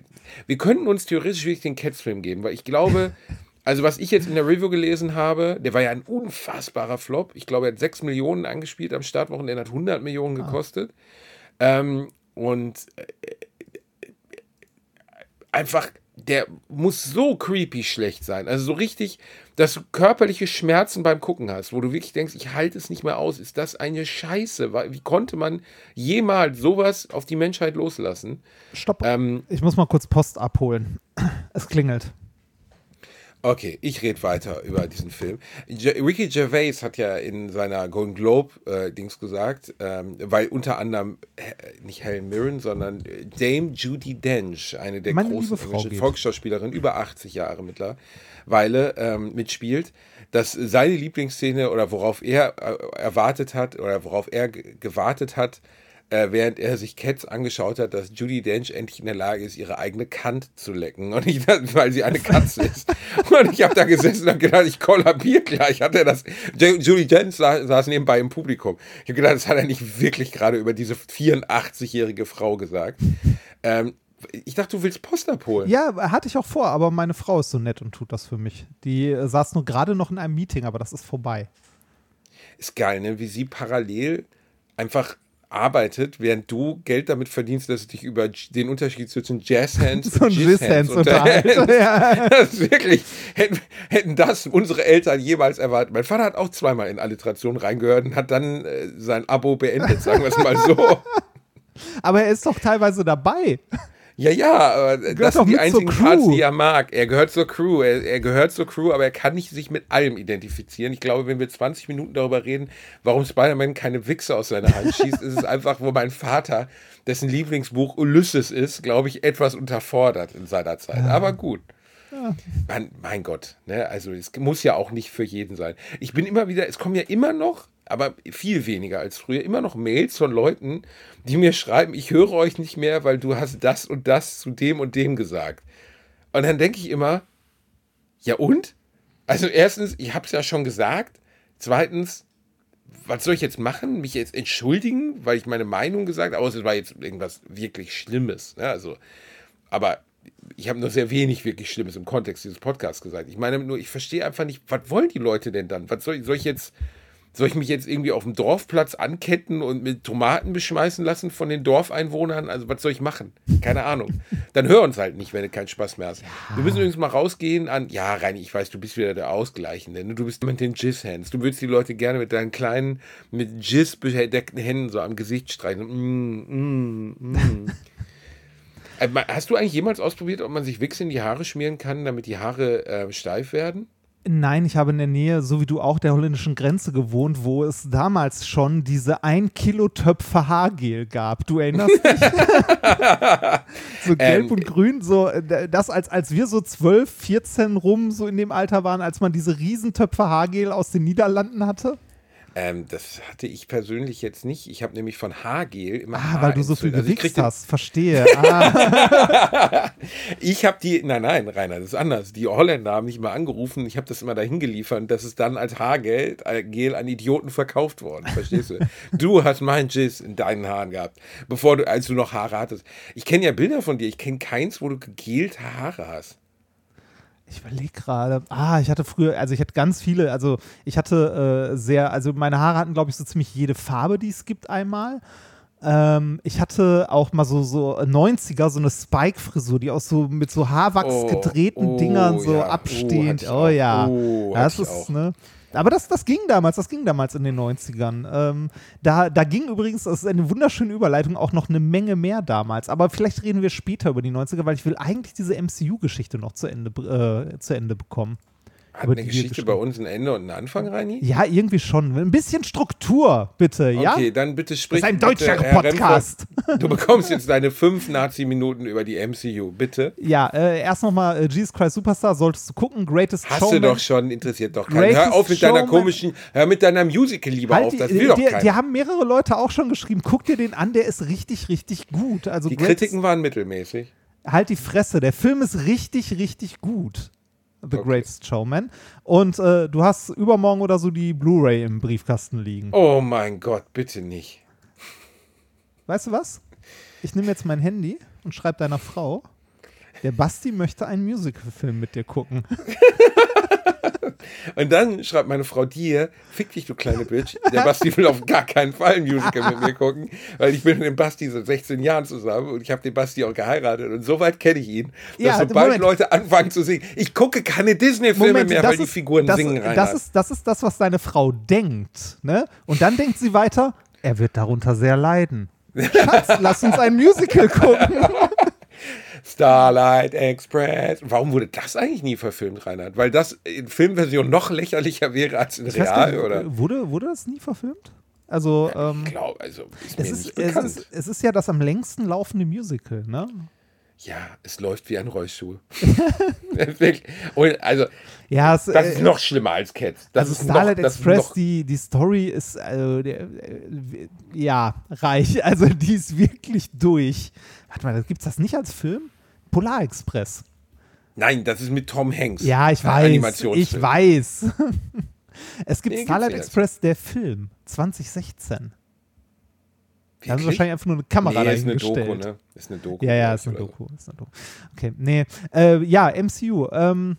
wir könnten uns theoretisch wirklich den Cats-Film geben, weil ich glaube, also was ich jetzt in der Review gelesen habe, der war ja ein unfassbarer Flop. Ich glaube, er hat 6 Millionen angespielt am Startwochenende, hat 100 Millionen gekostet. Ähm, und äh, einfach, der muss so creepy schlecht sein. Also so richtig, dass du körperliche Schmerzen beim Gucken hast, wo du wirklich denkst, ich halte es nicht mehr aus. Ist das eine Scheiße? Wie konnte man jemals sowas auf die Menschheit loslassen? Stopp. Ähm, ich muss mal kurz Post abholen. Es klingelt. Okay, ich rede weiter über diesen Film. J Ricky Gervais hat ja in seiner Golden Globe äh, Dings gesagt, ähm, weil unter anderem äh, nicht Helen Mirren, sondern äh, Dame Judy Dench, eine der Meine großen. Volksschauspielerinnen, über 80 Jahre mittlerweile ähm, mitspielt, dass seine Lieblingsszene oder worauf er äh, erwartet hat oder worauf er ge- gewartet hat, äh, während er sich Cats angeschaut hat, dass Judy Dench endlich in der Lage ist, ihre eigene Kant zu lecken. Und ich, weil sie eine Katze ist. Und ich habe da gesessen und gedacht, ich kollabiere gleich. Hat er das? Ju- Judy Dench sa saß nebenbei im Publikum. Ich habe gedacht, das hat er nicht wirklich gerade über diese 84-jährige Frau gesagt. Ähm, ich dachte, du willst Post abholen. Ja, hatte ich auch vor, aber meine Frau ist so nett und tut das für mich. Die äh, saß nur gerade noch in einem Meeting, aber das ist vorbei. Ist geil, ne? Wie sie parallel einfach arbeitet, während du Geld damit verdienst, dass du dich über den Unterschied zwischen Jazzhands So ein Jizz-Hands unterhalten. Ja. Das ist wirklich, hätten, hätten das unsere Eltern jemals erwartet. Mein Vater hat auch zweimal in Alliteration reingehört und hat dann äh, sein Abo beendet, sagen wir es mal so. Aber er ist doch teilweise dabei. Ja, ja, das sind die einzigen Crew. Parts, die er mag. Er gehört zur Crew, er, er gehört zur Crew, aber er kann nicht sich mit allem identifizieren. Ich glaube, wenn wir 20 Minuten darüber reden, warum Spider-Man keine Wichse aus seiner Hand schießt, ist es einfach, wo mein Vater, dessen Lieblingsbuch Ulysses ist, glaube ich, etwas unterfordert in seiner Zeit. Aber gut. Man, mein Gott, ne? also es muss ja auch nicht für jeden sein. Ich bin immer wieder, es kommen ja immer noch, aber viel weniger als früher, immer noch Mails von Leuten, die mir schreiben, ich höre euch nicht mehr, weil du hast das und das zu dem und dem gesagt. Und dann denke ich immer, ja und? Also erstens, ich habe es ja schon gesagt. Zweitens, was soll ich jetzt machen? Mich jetzt entschuldigen, weil ich meine Meinung gesagt habe, außer es war jetzt irgendwas wirklich Schlimmes. Ne? Also, aber ich habe nur sehr wenig wirklich Schlimmes im Kontext dieses Podcasts gesagt. Ich meine nur, ich verstehe einfach nicht, was wollen die Leute denn dann? Was soll, soll ich jetzt, soll ich mich jetzt irgendwie auf dem Dorfplatz anketten und mit Tomaten beschmeißen lassen von den Dorfeinwohnern? Also was soll ich machen? Keine Ahnung. Dann hör uns halt nicht, wenn du keinen Spaß mehr hast. Wir müssen übrigens mal rausgehen an, ja, Reini, ich weiß, du bist wieder der Ausgleichende. Ne? Du bist mit den Jizz-Hands. Du würdest die Leute gerne mit deinen kleinen, mit Jizz bedeckten Händen so am Gesicht streichen. Mm, mm, mm. Äh, Hast du eigentlich jemals ausprobiert, ob man sich Wichs in die Haare schmieren kann, damit die Haare äh, steif werden? Nein, ich habe in der Nähe, so wie du auch, der holländischen Grenze gewohnt, wo es damals schon diese 1 Kilo Töpfe Haargel gab. Du erinnerst dich? so gelb Ähm, und grün, so äh, das, als, als wir so 12, 14 rum so in dem Alter waren, als man diese Riesentöpfe Haargel aus den Niederlanden hatte. Ähm, das hatte ich persönlich jetzt nicht. Ich habe nämlich von Haargel immer Ah, weil du so viel. Also gewichst hast. Verstehe. Ah, Ich habe die, nein, nein, Rainer, das ist anders. Die Holländer haben mich mal angerufen, ich habe das immer dahin geliefert und das ist dann als Haargel äh, Gel an Idioten verkauft worden, verstehst du? du hast mein Jizz in deinen Haaren gehabt, bevor du, als du noch Haare hattest. Ich kenne ja Bilder von dir, ich kenne keins, wo du gegelte Haare hast. Ich überlege gerade. Ah, ich hatte früher, also ich hatte ganz viele, also ich hatte äh, sehr, also meine Haare hatten, glaube ich, so ziemlich jede Farbe, die es gibt einmal. Ähm, ich hatte auch mal so, so 90er, so eine Spike-Frisur, die aus so mit so Haarwachs Oh, gedrehten oh, Dingern so ja. Oh, abstehend. Oh, auch. ja. Oh, das ist, auch. ne? Aber das, das ging damals, das ging damals in den 90ern. Ähm, da, da ging übrigens, das ist eine wunderschöne Überleitung, auch noch eine Menge mehr damals. Aber vielleicht reden wir später über die 90er, weil ich will eigentlich diese MCU-Geschichte noch zu Ende, äh, zu Ende bekommen. Hat eine Geschichte bei uns ein Ende und einen Anfang, Reini? Ja, irgendwie schon. Ein bisschen Struktur, bitte, ja? Okay, dann bitte sprich. Das ist ein bitte, deutscher Herr Podcast. Remford, Du bekommst jetzt deine fünf Nazi-Minuten über die MCU, bitte. Ja, äh, erst nochmal äh, Jesus Christ Superstar, solltest du gucken. Greatest Hast Showman. du doch schon, interessiert doch keinen. Hör auf mit deiner Showman. komischen, hör mit deiner Musical lieber Halt auf, das will doch die, keiner. die haben mehrere Leute auch schon geschrieben. Guck dir den an, der ist richtig, richtig gut. Also Die Greatest- Kritiken waren mittelmäßig. halt die Fresse. Der Film ist richtig, richtig gut. The Okay. Greatest Showman. Und äh, du hast übermorgen oder so die Blu-ray im Briefkasten liegen. Oh mein Gott, bitte nicht. Weißt du was? Ich nehme jetzt mein Handy und schreibe deiner Frau, der Basti möchte einen Musicalfilm mit dir gucken. Und dann schreibt meine Frau dir, fick dich, du kleine Bitch. Der Basti will auf gar keinen Fall ein Musical mit mir gucken, weil ich bin mit dem Basti seit 16 Jahren zusammen und ich habe den Basti auch geheiratet und soweit kenne ich ihn, dass Ja, sobald Moment. Leute anfangen zu singen, ich gucke keine Disney-Filme mehr, weil die ist- Figuren das, singen rein. das ist, das ist das, was deine Frau denkt. Ne? Und dann denkt sie weiter, er wird darunter sehr leiden. Schatz, lass uns ein Musical gucken. Starlight Express. Warum wurde das eigentlich nie verfilmt, Reinhard? Weil das in Filmversion noch lächerlicher wäre als in Ich Real, nicht, oder? Wurde, wurde das nie verfilmt? Also, ähm, Ich glaube, also ist es, ist, nicht es, ist, es ist ja das am längsten laufende Musical, ne? ja, es läuft wie ein Rollstuhl. Und also, Ja, es, das äh, ist noch schlimmer als Cats. Das also ist Starlight noch, Express, die, die Story ist, äh, der, äh, ja, reich. Also die ist wirklich durch. Warte mal, gibt es das nicht als Film? Polar Express. Nein, das ist mit Tom Hanks. Ja, ich weiß. Ich weiß. es gibt Nee, Starlight. Express, der Film, 2016. Da haben sie wahrscheinlich einfach nur eine Kamera nee, ist eine dahingestellt. Doku, ne? Ist eine Doku. Ja, ja, ist eine Doku. Ist eine Doku. Okay, nee. Äh, ja, MCU. Ähm,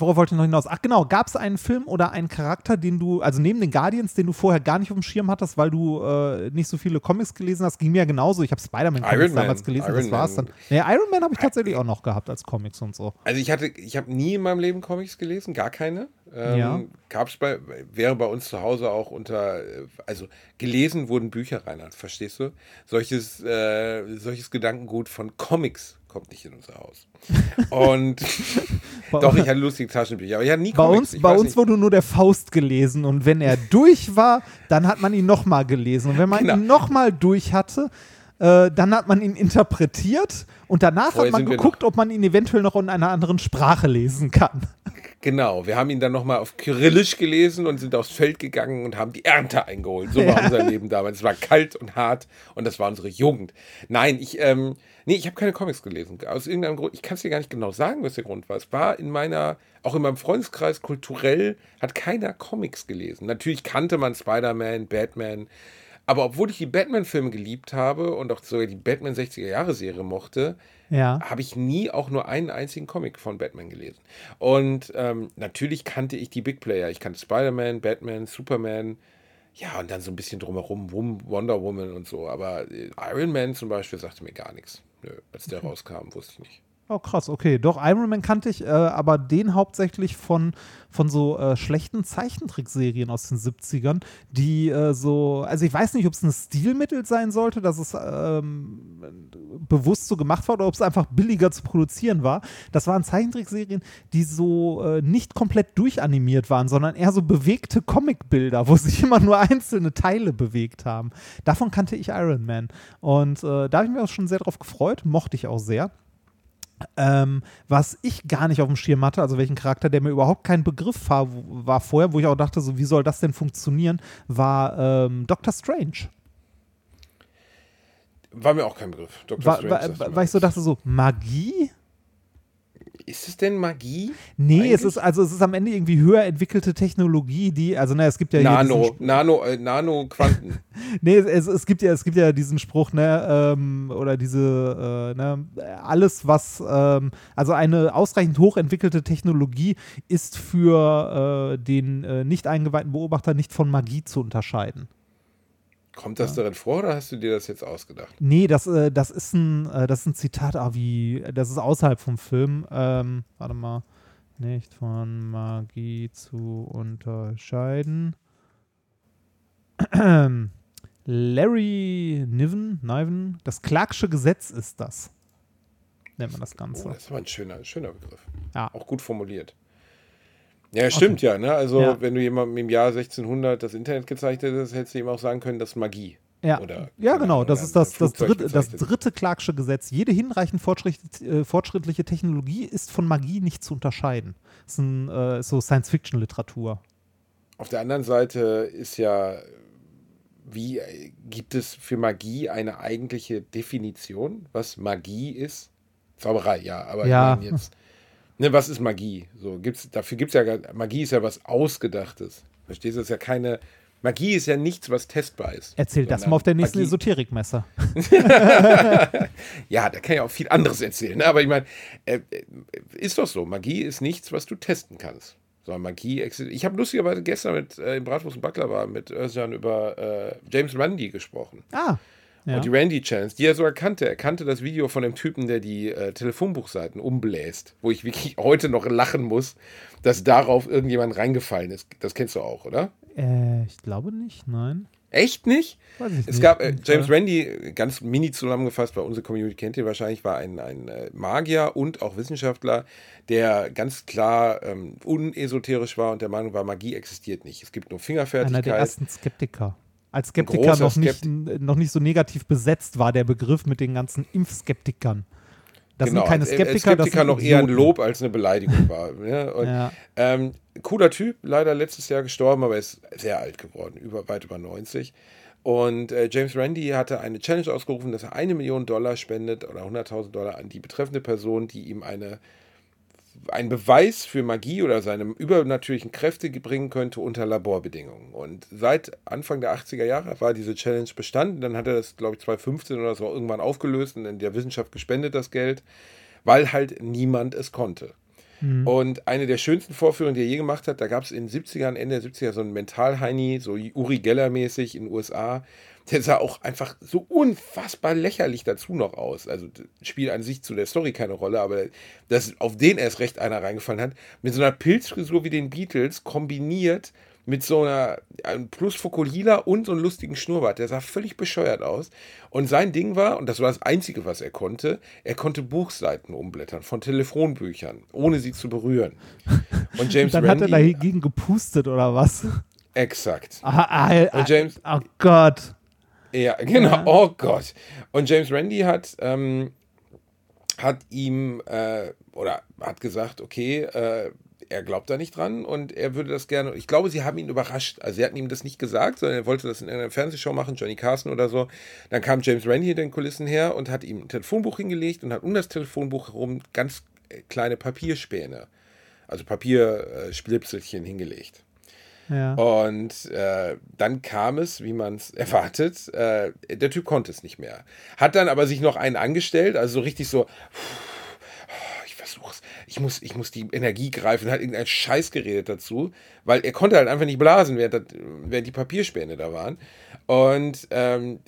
worauf wollte ich noch hinaus? Ach genau, gab es einen Film oder einen Charakter, den du, also neben den Guardians, den du vorher gar nicht auf dem Schirm hattest, weil du äh, nicht so viele Comics gelesen hast? Ging mir ja genauso. Ich habe Spider-Man-Comics Iron Man. damals gelesen, Iron das war's Man. dann. Nee, Iron Man habe ich tatsächlich auch noch gehabt als Comics und so. Also ich hatte, ich habe nie in meinem Leben Comics gelesen, gar keine. Ähm, Ja. Gab's bei, wäre bei uns zu Hause auch unter, äh, also gelesen wurden Bücher, Reinhard, verstehst du? Solches, äh, solches Gedankengut von Comics kommt nicht in unser Haus. Und doch, ich hatte lustige Taschenbücher, aber ich hatte nie Bei Comics. uns, bei uns nicht. wurde nur der Faust gelesen und wenn er durch war, dann hat man ihn nochmal gelesen. Und wenn man Genau. ihn nochmal durch hatte, äh, dann hat man ihn interpretiert und danach Vorher hat man geguckt, ob man ihn eventuell noch in einer anderen Sprache lesen kann. Genau, wir haben ihn dann nochmal auf Kyrillisch gelesen und sind aufs Feld gegangen und haben die Ernte eingeholt. So war unser Leben damals. Es war kalt und hart und das war unsere Jugend. Nein, ich, ähm, nee, ich habe keine Comics gelesen. Aus irgendeinem Grund, ich kann es dir gar nicht genau sagen, was der Grund war. Es war in meiner, auch in meinem Freundeskreis kulturell, hat keiner Comics gelesen. Natürlich kannte man Spider-Man, Batman, aber obwohl ich die Batman-Filme geliebt habe und auch sogar die Batman 60er-Jahre-Serie mochte, Ja. habe ich nie auch nur einen einzigen Comic von Batman gelesen. Und ähm, natürlich kannte ich die Big Player. Ich kannte Spider-Man, Batman, Superman. Ja, und dann so ein bisschen drumherum, Wonder Woman und so. Aber äh, Iron Man zum Beispiel sagte mir gar nichts. Nö, als der rauskam, wusste ich nicht. Oh, krass, okay. Doch, Iron Man kannte ich, äh, aber den hauptsächlich von, von so äh, schlechten Zeichentrickserien aus den 70ern, die äh, so, also ich weiß nicht, ob es ein Stilmittel sein sollte, dass es ähm, bewusst so gemacht war oder ob es einfach billiger zu produzieren war. Das waren Zeichentrickserien, die so äh, nicht komplett durchanimiert waren, sondern eher so bewegte Comicbilder, wo sich immer nur einzelne Teile bewegt haben. Davon kannte ich Iron Man. Und äh, da habe ich mich auch schon sehr drauf gefreut, mochte ich auch sehr. Ähm, was ich gar nicht auf dem Schirm hatte, also welchen Charakter, der mir überhaupt kein Begriff war, war vorher, wo ich auch dachte, so wie soll das denn funktionieren, war ähm, Doctor Strange. War mir auch kein Begriff. Dr. War, Strange war, weil ich so dachte, so Magie? Ist es denn Magie? Nee, es Eigentlich? ist also es ist am Ende irgendwie höher entwickelte Technologie, die, also naja, es gibt ja Nano, Nano, äh, Nano-Quanten. Nee, es, es, gibt ja, es gibt ja diesen Spruch, ne, ähm, oder diese, äh, ne, alles, was, ähm, also eine ausreichend hochentwickelte Technologie ist für äh, den äh, nicht eingeweihten Beobachter nicht von Magie zu unterscheiden. Kommt das darin vor oder hast du dir das jetzt ausgedacht? Nee, das, äh, das ist ein, äh, das ist ein Zitat, ah, wie, das ist außerhalb vom Film. Ähm, warte mal. Nicht von Magie zu unterscheiden. Larry Niven, Niven, das Clarksche Gesetz ist das. Nennt man das Oh, Ganze. das ist aber ein schöner, schöner Begriff. Ja. Auch gut formuliert. Ja, stimmt ja. Ne? Also, Ja. wenn du jemandem im Jahr 1600 das Internet gezeichnet hättest, hättest du ihm auch sagen können, das ist Magie. Ja, Oder, ja genau. Das ist das, das, dritte, das dritte Clarksche Gesetz. Jede hinreichend fortschritt, äh, fortschrittliche Technologie ist von Magie nicht zu unterscheiden. Das ist, ein, äh, so Science-Fiction-Literatur. Auf der anderen Seite ist ja, wie äh, gibt es für Magie eine eigentliche Definition, was Magie ist? Zauberei, ja, aber Ja. ich meine jetzt, ne, was ist Magie? So, gibt's, dafür gibt es ja, Magie ist ja was Ausgedachtes. Verstehst du? Das ist ja keine, Magie ist ja nichts, was testbar ist. Erzähl das mal auf der nächsten Magie- Esoterikmesse. Ja, da kann ich auch viel anderes erzählen. Ne? Aber ich meine, äh, äh, ist doch so. Magie ist nichts, was du testen kannst. Sondern Magie existiert. Ich habe lustigerweise gestern mit äh, im Bratwurst und Baklava mit Özcan über äh, James Randi gesprochen. Ah, ja. Und die Randy Chance, die er sogar kannte. Er kannte das Video von dem Typen, der die äh, Telefonbuchseiten umbläst. Wo ich wirklich heute noch lachen muss, dass darauf irgendjemand reingefallen ist. Das kennst du auch, oder? Äh, ich glaube nicht, nein. Echt nicht? Weiß ich es nicht. gab äh, James äh, Randi, äh, ganz mini zusammengefasst, bei unserer Community kennt ihr wahrscheinlich, war ein, ein äh, Magier und auch Wissenschaftler, der ganz klar ähm, unesoterisch war und der Meinung war, Magie existiert nicht. Es gibt nur Einer Fingerfertigkeit. der ersten Skeptiker. Als Skeptiker noch nicht, noch nicht so negativ besetzt war der Begriff mit den ganzen Impfskeptikern. Das genau, sind keine als Skeptiker, das Skeptiker sind noch eher ein Idioten. Lob als eine Beleidigung war. Ne? Und, Ja. ähm, cooler Typ, leider letztes Jahr gestorben, aber er ist sehr alt geworden, über, weit über 90. Und äh, James Randi hatte eine Challenge ausgerufen, dass er eine Million Dollar spendet oder 100.000 Dollar an die betreffende Person, die ihm eine, einen Beweis für Magie oder seine übernatürlichen Kräfte bringen könnte unter Laborbedingungen. Und seit Anfang der 80er Jahre war diese Challenge bestanden. Dann hat er das, glaube ich, 2015 oder so irgendwann aufgelöst und in der Wissenschaft gespendet das Geld, weil halt niemand es konnte. Und eine der schönsten Vorführungen, die er je gemacht hat, da gab es in den 70ern, Ende der 70er, so einen Mentalheini, so Uri Geller-mäßig in den USA. Der sah auch einfach so unfassbar lächerlich dazu noch aus. Also spielt an sich zu der Story keine Rolle, aber dass auf den erst recht einer reingefallen hat, mit so einer Pilzfrisur wie den Beatles, kombiniert mit so einer plus Fokolila und so einem lustigen Schnurrbart. Der sah völlig bescheuert aus. Und sein Ding war, und das war das Einzige, was er konnte, er konnte Buchseiten umblättern von Telefonbüchern, ohne sie zu berühren. Und James Dann hat er dagegen gepustet oder was? exakt. Ah, ah, ah, Und James- oh Gott. Ja, genau. Oh Gott. Und James Randi hat, ähm, hat ihm äh, oder hat gesagt, okay, äh, er glaubt da nicht dran und er würde das gerne. Ich glaube, sie haben ihn überrascht. Also sie hatten ihm das nicht gesagt, sondern er wollte das in einer Fernsehshow machen, Johnny Carson oder so. Dann kam James Randi hinter den Kulissen her und hat ihm ein Telefonbuch hingelegt und hat um das Telefonbuch herum ganz äh, kleine Papierspäne, also Papiersplipselchen hingelegt. Ja. Und äh, dann kam es, wie man es erwartet, äh, der Typ konnte es nicht mehr. Hat dann aber sich noch einen angestellt, also so richtig so, ich versuch's, ich muss, ich muss die Energie greifen, hat irgendein Scheiß geredet dazu, weil er konnte halt einfach nicht blasen, während, während die Papierspäne da waren. Und ähm,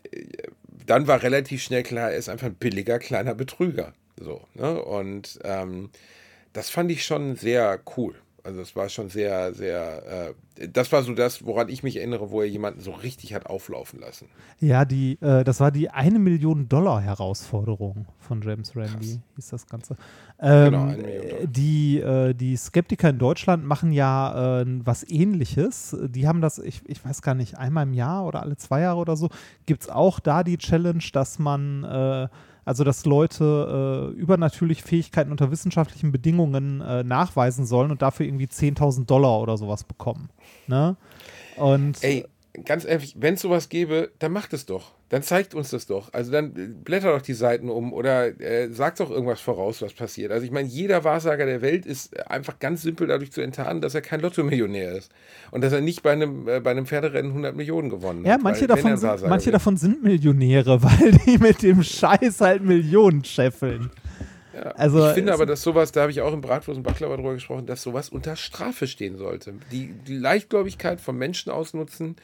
dann war relativ schnell klar, er ist einfach ein billiger kleiner Betrüger. So, ne? Und ähm, das fand ich schon sehr cool. Also es war schon sehr, sehr, äh, das war so das, woran ich mich erinnere, wo er jemanden so richtig hat auflaufen lassen. Ja, die, äh, das war die eine Million Dollar Herausforderung von James Randi, hieß das Ganze. Ähm, Genau, eine Million Dollar. die, äh, die Skeptiker in Deutschland machen ja äh, was ähnliches. Die haben das, ich, ich weiß gar nicht, einmal im Jahr oder alle zwei Jahre oder so, gibt es auch da die Challenge, dass man äh, also dass Leute äh, übernatürliche Fähigkeiten unter wissenschaftlichen Bedingungen äh, nachweisen sollen und dafür irgendwie 10.000 Dollar oder sowas bekommen. Ne? Und Ey, ganz ehrlich, wenn es sowas gäbe, dann macht es doch. Dann zeigt uns das doch. Also dann blätter doch die Seiten um oder äh, sagt doch irgendwas voraus, was passiert. Also ich meine, jeder Wahrsager der Welt ist einfach ganz simpel dadurch zu enttarnen, dass er kein Lotto-Millionär ist. Und dass er nicht bei einem, äh, bei einem Pferderennen 100 Millionen gewonnen Ja, hat. manche, wenn er davon sind, manche davon sind Millionäre, weil die mit dem Scheiß halt Millionen scheffeln. Ja, Also, ich finde aber, dass sowas, da habe ich auch im Bratwurst und Baklava drüber gesprochen, dass sowas unter Strafe stehen sollte. Die, die Leichtgläubigkeit von Menschen ausnutzen,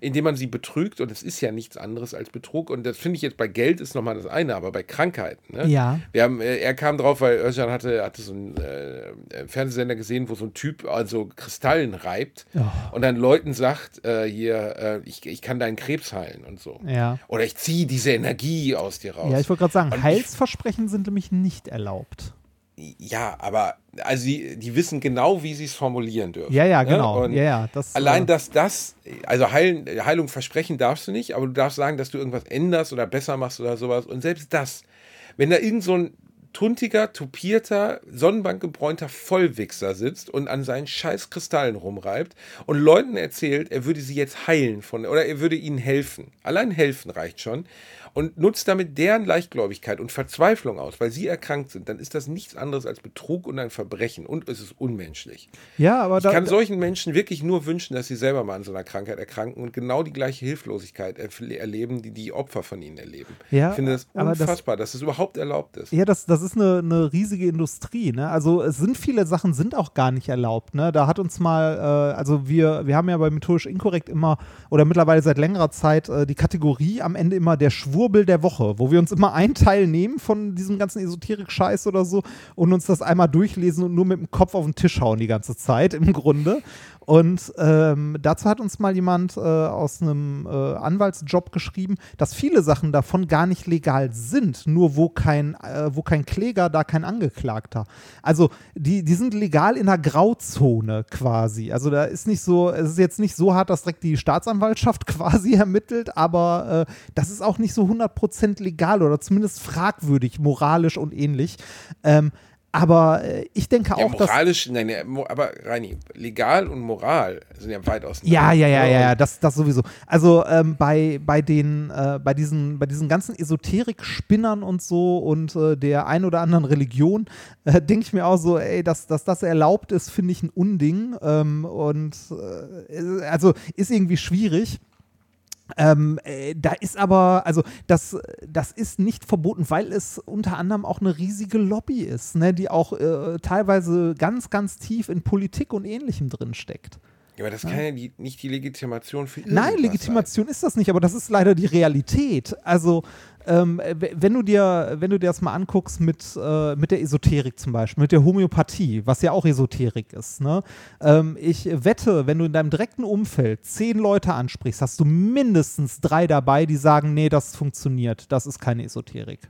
indem man sie betrügt und es ist ja nichts anderes als Betrug und das finde ich jetzt bei Geld ist nochmal das eine, aber bei Krankheiten. Ne? Ja. Wir haben, äh, er kam drauf, weil Özcan hatte, hatte so einen äh, Fernsehsender gesehen, wo so ein Typ also Kristallen reibt und dann Leuten sagt, äh, hier, äh, ich, ich kann deinen Krebs heilen und so. Ja. Oder ich ziehe diese Energie aus dir raus. Ja, ich wollte gerade sagen, Und ich- Heilsversprechen sind nämlich nicht erlaubt. Ja, aber also die, die wissen genau, wie sie es formulieren dürfen. Ja, ja, ne? genau. Und Ja, ja, das, allein, äh, dass das, also Heilen, Heilung versprechen darfst du nicht, aber du darfst sagen, dass du irgendwas änderst oder besser machst oder sowas. Und selbst das, wenn da irgend so ein tuntiger, tupierter, sonnenbankgebräunter Vollwichser sitzt und an seinen scheiß Kristallen rumreibt und Leuten erzählt, er würde sie jetzt heilen von, oder er würde ihnen helfen. Allein helfen reicht schon. Und nutzt damit deren Leichtgläubigkeit und Verzweiflung aus, weil sie erkrankt sind, dann ist das nichts anderes als Betrug und ein Verbrechen und es ist unmenschlich. ja, aber Ich da, kann solchen Menschen wirklich nur wünschen, dass sie selber mal an so einer Krankheit erkranken und genau die gleiche Hilflosigkeit erleben, die die Opfer von ihnen erleben. Ja, ich finde das aber das- unfassbar, dass es überhaupt erlaubt ist. Ja, das, das ist eine, eine riesige Industrie. Ne? Also es sind viele Sachen sind auch gar nicht erlaubt. Ne? Da hat uns mal, äh, also wir, wir haben ja bei Methodisch Inkorrekt immer oder mittlerweile seit längerer Zeit äh, die Kategorie am Ende immer der Schwurbel der Woche, wo wir uns immer einen Teil nehmen von diesem ganzen Esoterik-Scheiß oder so und uns das einmal durchlesen und nur mit dem Kopf auf den Tisch hauen die ganze Zeit im Grunde. Und ähm, dazu hat uns mal jemand äh, aus einem äh, Anwaltsjob geschrieben, dass viele Sachen davon gar nicht legal sind, nur wo kein, äh, wo kein Kläger, da kein Angeklagter. Also die, die sind legal in einer Grauzone quasi. Also da ist nicht so, es ist jetzt nicht so hart, dass direkt die Staatsanwaltschaft quasi ermittelt, aber äh, das ist auch nicht so 100% legal oder zumindest fragwürdig, moralisch und ähnlich. Ähm, aber äh, ich denke Ja, auch, dass moralisch, nein, ja, mo- aber Reini, legal und Moral sind ja weit auseinander. Ja, ja, ja, ja, ja, das, das sowieso. Also ähm, bei, bei den, äh, bei diesen, bei diesen ganzen Esoterik-Spinnern und so und äh, der ein oder anderen Religion, äh, denke ich mir auch so, ey, dass, dass das erlaubt ist, finde ich ein Unding. Ähm, und äh, also ist irgendwie schwierig. Ähm, äh, da ist aber, also das, das ist nicht verboten, weil es unter anderem auch eine riesige Lobby ist, ne, die auch äh, teilweise ganz, ganz tief in Politik und Ähnlichem drin steckt. Ja, aber das kann ja die, nicht die Legitimation für Nein, Legitimation ist das nicht, aber das ist leider die Realität. Also, ähm, w- wenn du dir, wenn du dir das mal anguckst mit, äh, mit der Esoterik zum Beispiel, mit der Homöopathie, was ja auch Esoterik ist, ne? Ähm, ich wette, wenn du in deinem direkten Umfeld zehn Leute ansprichst, hast du mindestens drei dabei, die sagen, nee, das funktioniert, das ist keine Esoterik.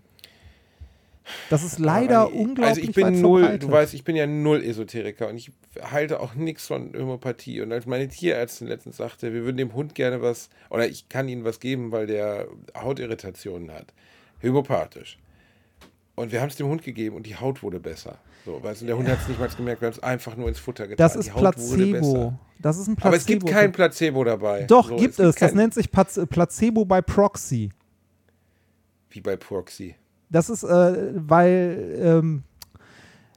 Das ist sein. leider ich- unglaublich Also ich bin null, verbreitet. du weißt, ich bin ja null Esoteriker und ich halte auch nichts von Homöopathie. Und als meine Tierärztin letztens sagte, wir würden dem Hund gerne was, oder ich kann ihm was geben, weil der Hautirritationen hat. Homöopathisch. Und wir haben es dem Hund gegeben und die Haut wurde besser. So, weißt du, der Hund hat es nicht mal gemerkt, wir haben es einfach nur ins Futter getan. das die ist Placebo. besser. Das ist ein Placebo. Aber es gibt kein Placebo dabei. Doch, So, gibt es. Das kein- nennt sich Placebo by Proxy. Wie bei Proxy. Das ist, äh, weil ähm,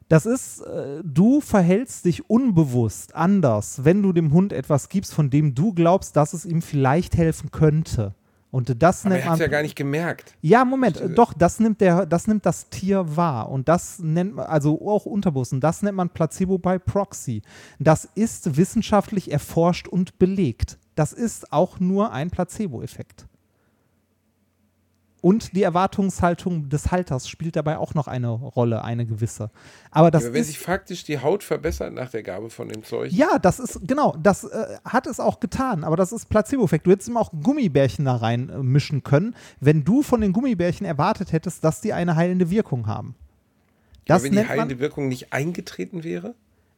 das ist, äh, du verhältst dich unbewusst anders, wenn du dem Hund etwas gibst, von dem du glaubst, dass es ihm vielleicht helfen könnte. Und das Aber nennt er hat man. ja gar nicht gemerkt. Ja, Moment, äh, doch, das nimmt, der, das nimmt das Tier wahr. Und das nennt man, also auch unterbewusst, und das nennt man Placebo by Proxy. Das ist wissenschaftlich erforscht und belegt. Das ist auch nur ein Placebo-Effekt. Und die Erwartungshaltung des Halters spielt dabei auch noch eine Rolle, eine gewisse. Aber das Aber wenn ist, sich faktisch die Haut verbessert nach der Gabe von dem Zeug. ja, das ist, genau, das äh, hat es auch getan, aber das ist Placebo-Effekt. Du hättest ihm auch Gummibärchen da rein äh, mischen können, wenn du von den Gummibärchen erwartet hättest, dass die eine heilende Wirkung haben. Das Aber wenn die nennt man, heilende Wirkung nicht eingetreten wäre?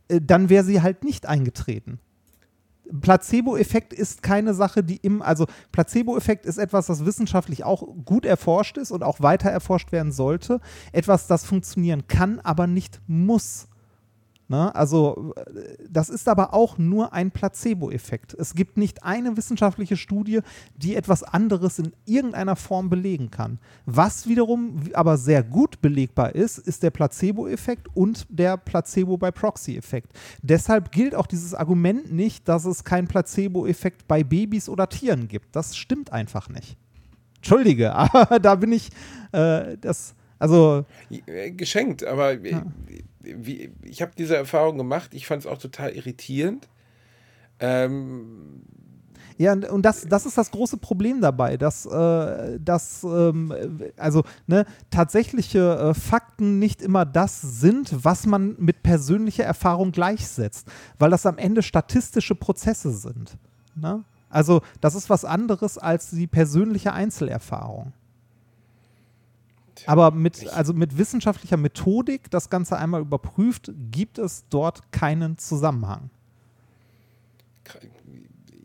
äh, dann wäre sie halt nicht eingetreten. Placebo-Effekt ist keine Sache, die im, also Placebo-Effekt ist etwas, das wissenschaftlich auch gut erforscht ist und auch weiter erforscht werden sollte. Etwas, das funktionieren kann, aber nicht muss. Ne? Also, das ist aber auch nur ein Placebo-Effekt. Es gibt nicht eine wissenschaftliche Studie, die etwas anderes in irgendeiner Form belegen kann. Was wiederum aber sehr gut belegbar ist, ist der Placebo-Effekt und der Placebo-by-Proxy-Effekt. Deshalb gilt auch dieses Argument nicht, dass es keinen Placebo-Effekt bei Babys oder Tieren gibt. Das stimmt einfach nicht. Entschuldige, aber da bin ich, äh, das, also, Äh, Geschenkt, aber äh, wie, ich habe diese Erfahrung gemacht. Ich fand es auch total irritierend. Ähm, Ja, und- und das, das ist das große Problem dabei, dass, äh, dass ähm, also ne, tatsächliche äh, Fakten nicht immer das sind, was man mit persönlicher Erfahrung gleichsetzt, weil das am Ende statistische Prozesse sind. Ne? Also das ist was anderes als die persönliche Einzelerfahrung. Aber mit, also mit wissenschaftlicher Methodik das Ganze einmal überprüft, gibt es dort keinen Zusammenhang.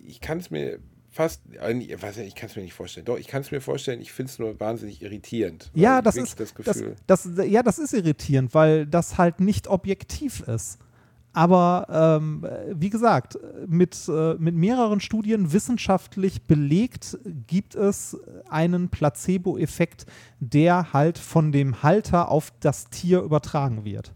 ich kann es mir fast, äh, ich kann es mir nicht vorstellen. Doch, ich kann es mir vorstellen. Ich finde es nur wahnsinnig irritierend. Ja, das ist das das, Gefühl. das, ja, das ist irritierend, weil das halt nicht objektiv ist. Aber ähm, wie gesagt, mit, äh, mit mehreren Studien wissenschaftlich belegt gibt es einen Placebo-Effekt, der halt von dem Halter auf das Tier übertragen wird.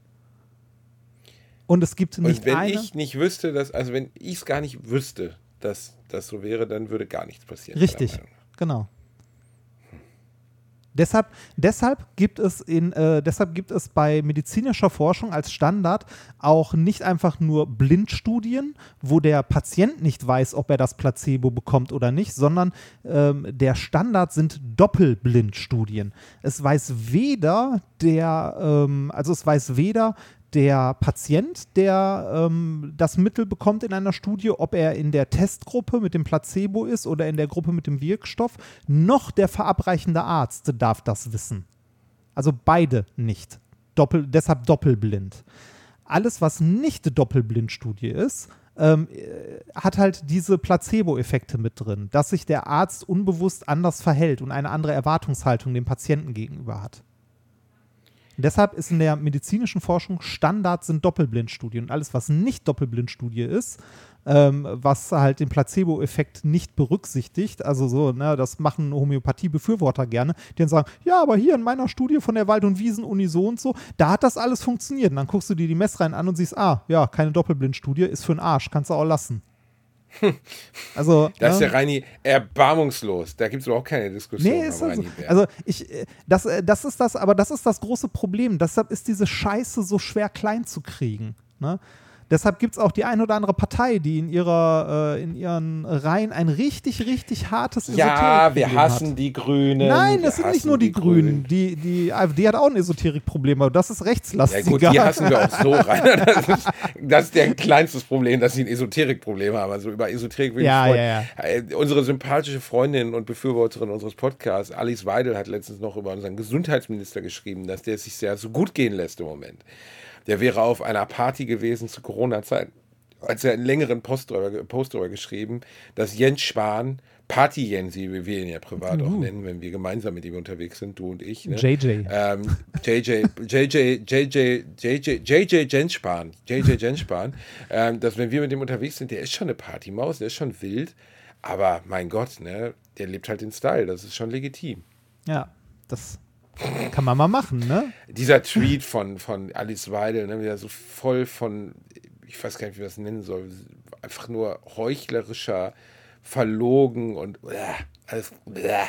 Und es gibt nicht Und wenn eine. ich nicht wüsste, dass, also wenn ich es gar nicht wüsste, dass das so wäre, dann würde gar nichts passieren. Richtig, genau. Deshalb, deshalb, gibt es in, äh, deshalb gibt es bei medizinischer Forschung als Standard auch nicht einfach nur Blindstudien, wo der Patient nicht weiß, ob er das Placebo bekommt oder nicht, sondern ähm, der Standard sind Doppelblindstudien. Es weiß weder der, ähm, also es weiß weder der Patient, der ähm, das Mittel bekommt in einer Studie, ob er in der Testgruppe mit dem Placebo ist oder in der Gruppe mit dem Wirkstoff, noch der verabreichende Arzt darf das wissen. Also beide nicht. Doppel, deshalb doppelblind. Alles, was nicht Doppelblindstudie ist, ähm, äh, hat halt diese Placebo-Effekte mit drin, dass sich der Arzt unbewusst anders verhält und eine andere Erwartungshaltung dem Patienten gegenüber hat. Deshalb ist in der medizinischen Forschung Standard sind Doppelblindstudien. Und alles, was nicht Doppelblindstudie ist, ähm, was halt den Placebo-Effekt nicht berücksichtigt, also so, ne, das machen Homöopathie-Befürworter gerne, die dann sagen, ja, aber hier in meiner Studie von der Wald- und Wiesen-Uni so und so, da hat das alles funktioniert. Und dann guckst du dir die Messreihen an und siehst, ah, ja, keine Doppelblindstudie, ist für den Arsch, kannst du auch lassen. Also, Da ist ne? der Reini erbarmungslos. Da gibt es überhaupt keine Diskussion. Nee, ist also, also ich, äh, das, äh, das ist das, aber das ist das große Problem. Deshalb ist diese Scheiße so schwer klein zu kriegen. Ne? Deshalb gibt es auch die ein oder andere Partei, die in ihrer, äh, in ihren Reihen ein richtig, richtig hartes ja, wir hassen hat. die Grünen. Nein, das sind nicht nur die, Grünen. Die, die AfD hat auch ein Esoterikproblem, aber das ist Ja rechtslastiger. gut, die hassen wir auch so rein. Das ist, das ist deren kleinstes Problem, dass sie ein Esoterikproblem haben. Also über Esoterik will Ja, ich ja, freuen. Äh, Unsere sympathische Freundin und Befürworterin unseres Podcasts, Alice Weidel, hat letztens noch über unseren Gesundheitsminister geschrieben, dass der es sich sehr so gut gehen lässt im Moment. Der wäre auf einer Party gewesen zu Corona-Zeiten. Als er einen längeren Post darüber, Post darüber geschrieben, dass Jens Spahn, Party Jens, wie wir ihn ja privat auch nennen, wenn wir gemeinsam mit ihm unterwegs sind, du und ich. Ne? JJ. Ähm, JJ, JJ, JJ, JJ, JJ Jenspan, JJ Jenspan, ähm, dass wenn wir mit dem unterwegs sind, der ist schon eine Partymaus, der ist schon wild, aber mein Gott, ne, der lebt halt den Style, das ist schon legitim. Ja, das kann man mal machen, ne? Dieser Tweet von, von Alice Weidel, ne, wieder so voll von, ich weiß gar nicht, wie man das nennen soll, einfach nur heuchlerischer, verlogen und äh, alles. Äh,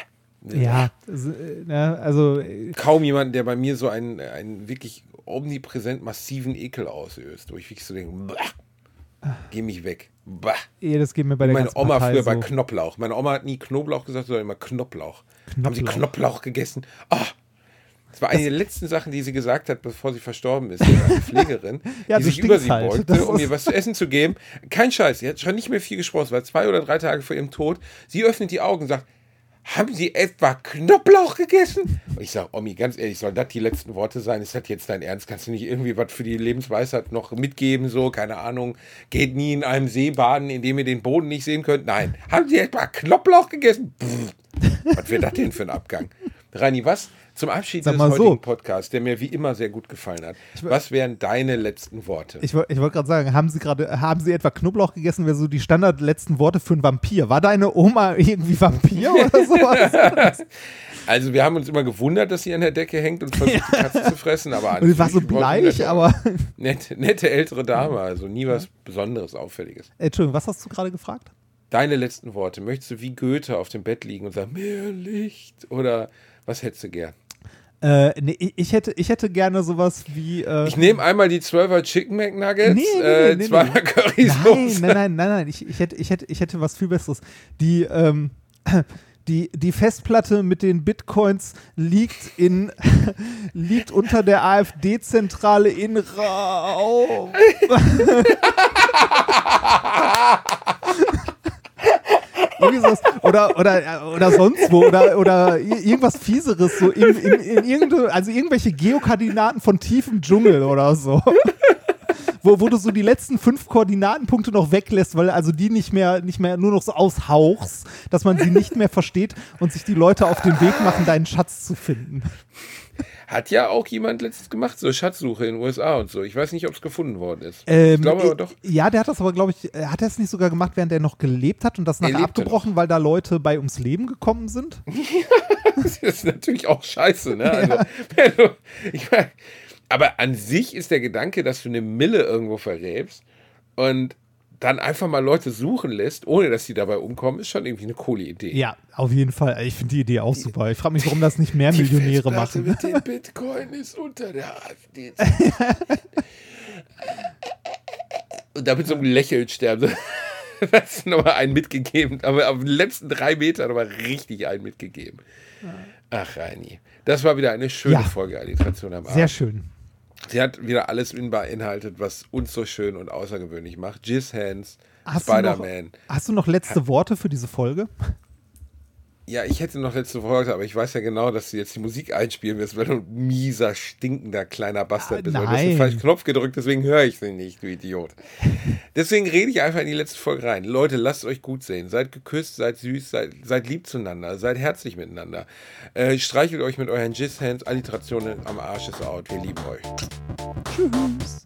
Ja, s- äh, ne, also äh, kaum jemanden, der bei mir so einen, einen wirklich omnipräsent massiven Ekel auslöst, wo ich wirklich so denke. Geh mich weg. Bah. Eh, das geht mir bei der Meine Oma Partei früher so. bei Knoblauch. Meine Oma hat nie Knoblauch gesagt, sondern immer Knoblauch. Haben Sie Knoblauch. Knoblauch gegessen? Ah, das war eine der letzten Sachen, die sie gesagt hat, bevor sie verstorben ist. Eine Pflegerin, Ja, die sich über sie halt. beugte, Das um ihr was zu essen zu geben. Kein Scheiß, sie hat schon nicht mehr viel gesprochen. Es war zwei oder drei Tage vor ihrem Tod. Sie öffnet die Augen und sagt, haben Sie etwa Knoblauch gegessen? Und ich sage, Omi, ganz ehrlich, soll das die letzten Worte sein? Ist das jetzt dein Ernst? Kannst du nicht irgendwie was für die Lebensweisheit noch mitgeben? So, keine Ahnung, geht nie in einem See baden, in dem ihr den Boden nicht sehen könnt? Nein. Haben Sie etwa Knoblauch gegessen? Pff. Was wäre das denn für ein Abgang? Rani, was zum Abschied Sag des mal so. heutigen Podcasts, der mir wie immer sehr gut gefallen hat, was wären deine letzten Worte? Ich, woll- ich wollte gerade sagen, haben Sie gerade, haben Sie etwa Knoblauch gegessen? Wäre so die Standard letzten Worte für einen Vampir. War deine Oma irgendwie Vampir oder sowas? Also wir haben uns immer gewundert, dass sie an der Decke hängt und versucht, die Katze zu fressen, aber Und war so bleich, aber. Nette, nette ältere Dame, also nie was Besonderes, Auffälliges. Entschuldigung, was hast du gerade gefragt? Deine letzten Worte. Möchtest du wie Goethe auf dem Bett liegen und sagen, mehr Licht? Oder was hättest du gern? Äh, nee, ich, hätte, ich hätte gerne sowas wie. Äh, Ich nehme einmal die 12er Chicken McNuggets, Nee, nee, äh, nee, zweimal nee. Currysoße. Nein, nein, nein, nein, nein. Ich, ich, hätte, ich, hätte, ich hätte was viel Besseres. Die, ähm, die, die Festplatte mit den Bitcoins liegt in liegt unter der AfD-Zentrale in Raum. Oder, oder, oder sonst wo. Oder, oder irgendwas Fieseres. So in, in, in irgende, also irgendwelche Geokoordinaten von tiefem Dschungel oder so. Wo, wo du so die letzten fünf Koordinatenpunkte noch weglässt, weil also die nicht mehr, nicht mehr nur noch so aushauchst, dass man sie nicht mehr versteht und sich die Leute auf den Weg machen, deinen Schatz zu finden. Hat ja auch jemand letztens gemacht, so Schatzsuche in den USA und so. Ich weiß nicht, ob es gefunden worden ist. Ähm, ich glaube aber äh, doch. Ja, der hat das aber, glaube ich, äh, hat er es nicht sogar gemacht, während er noch gelebt hat und das Er nachher lebte abgebrochen, weil da Leute bei ums Leben gekommen sind? Das ist natürlich auch scheiße, ne? Also, wenn du, ich mein, aber an sich ist der Gedanke, dass du eine Mille irgendwo verräbst und dann einfach mal Leute suchen lässt, ohne dass sie dabei umkommen, ist schon irgendwie eine coole Idee. Ja, auf jeden Fall. Ich finde die Idee auch super. Ich frage mich, warum das nicht mehr Millionäre Festplatte machen. mit dem Bitcoin ist unter der AfD. Und damit so ein Lächeln sterben. Das ist nochmal einen mitgegeben, aber auf den letzten drei Metern nochmal richtig einen mitgegeben. Ach, Reini. Das war wieder eine schöne Ja. Folge Alliteration am Abend. Sehr schön. Sie hat wieder alles in beinhaltet, was uns so schön und außergewöhnlich macht. Jizz Hands, Spider-Man. hast du noch letzte Worte für diese Folge? Ja, ich hätte noch letzte Worte, aber ich weiß ja genau, dass du jetzt die Musik einspielen wirst, weil du ein mieser, stinkender kleiner Bastard Ah, bist. weil Du hast nein. den falschen Knopf gedrückt, deswegen höre ich sie nicht, du Idiot. Deswegen rede ich einfach in die letzte Folge rein. Leute, lasst euch gut sehen. Seid geküsst, seid süß, seid, seid lieb zueinander, seid herzlich miteinander. Äh, streichelt euch mit euren Jizz-Hands, Alliterationen am Arsch ist out. Wir lieben euch. Tschüss.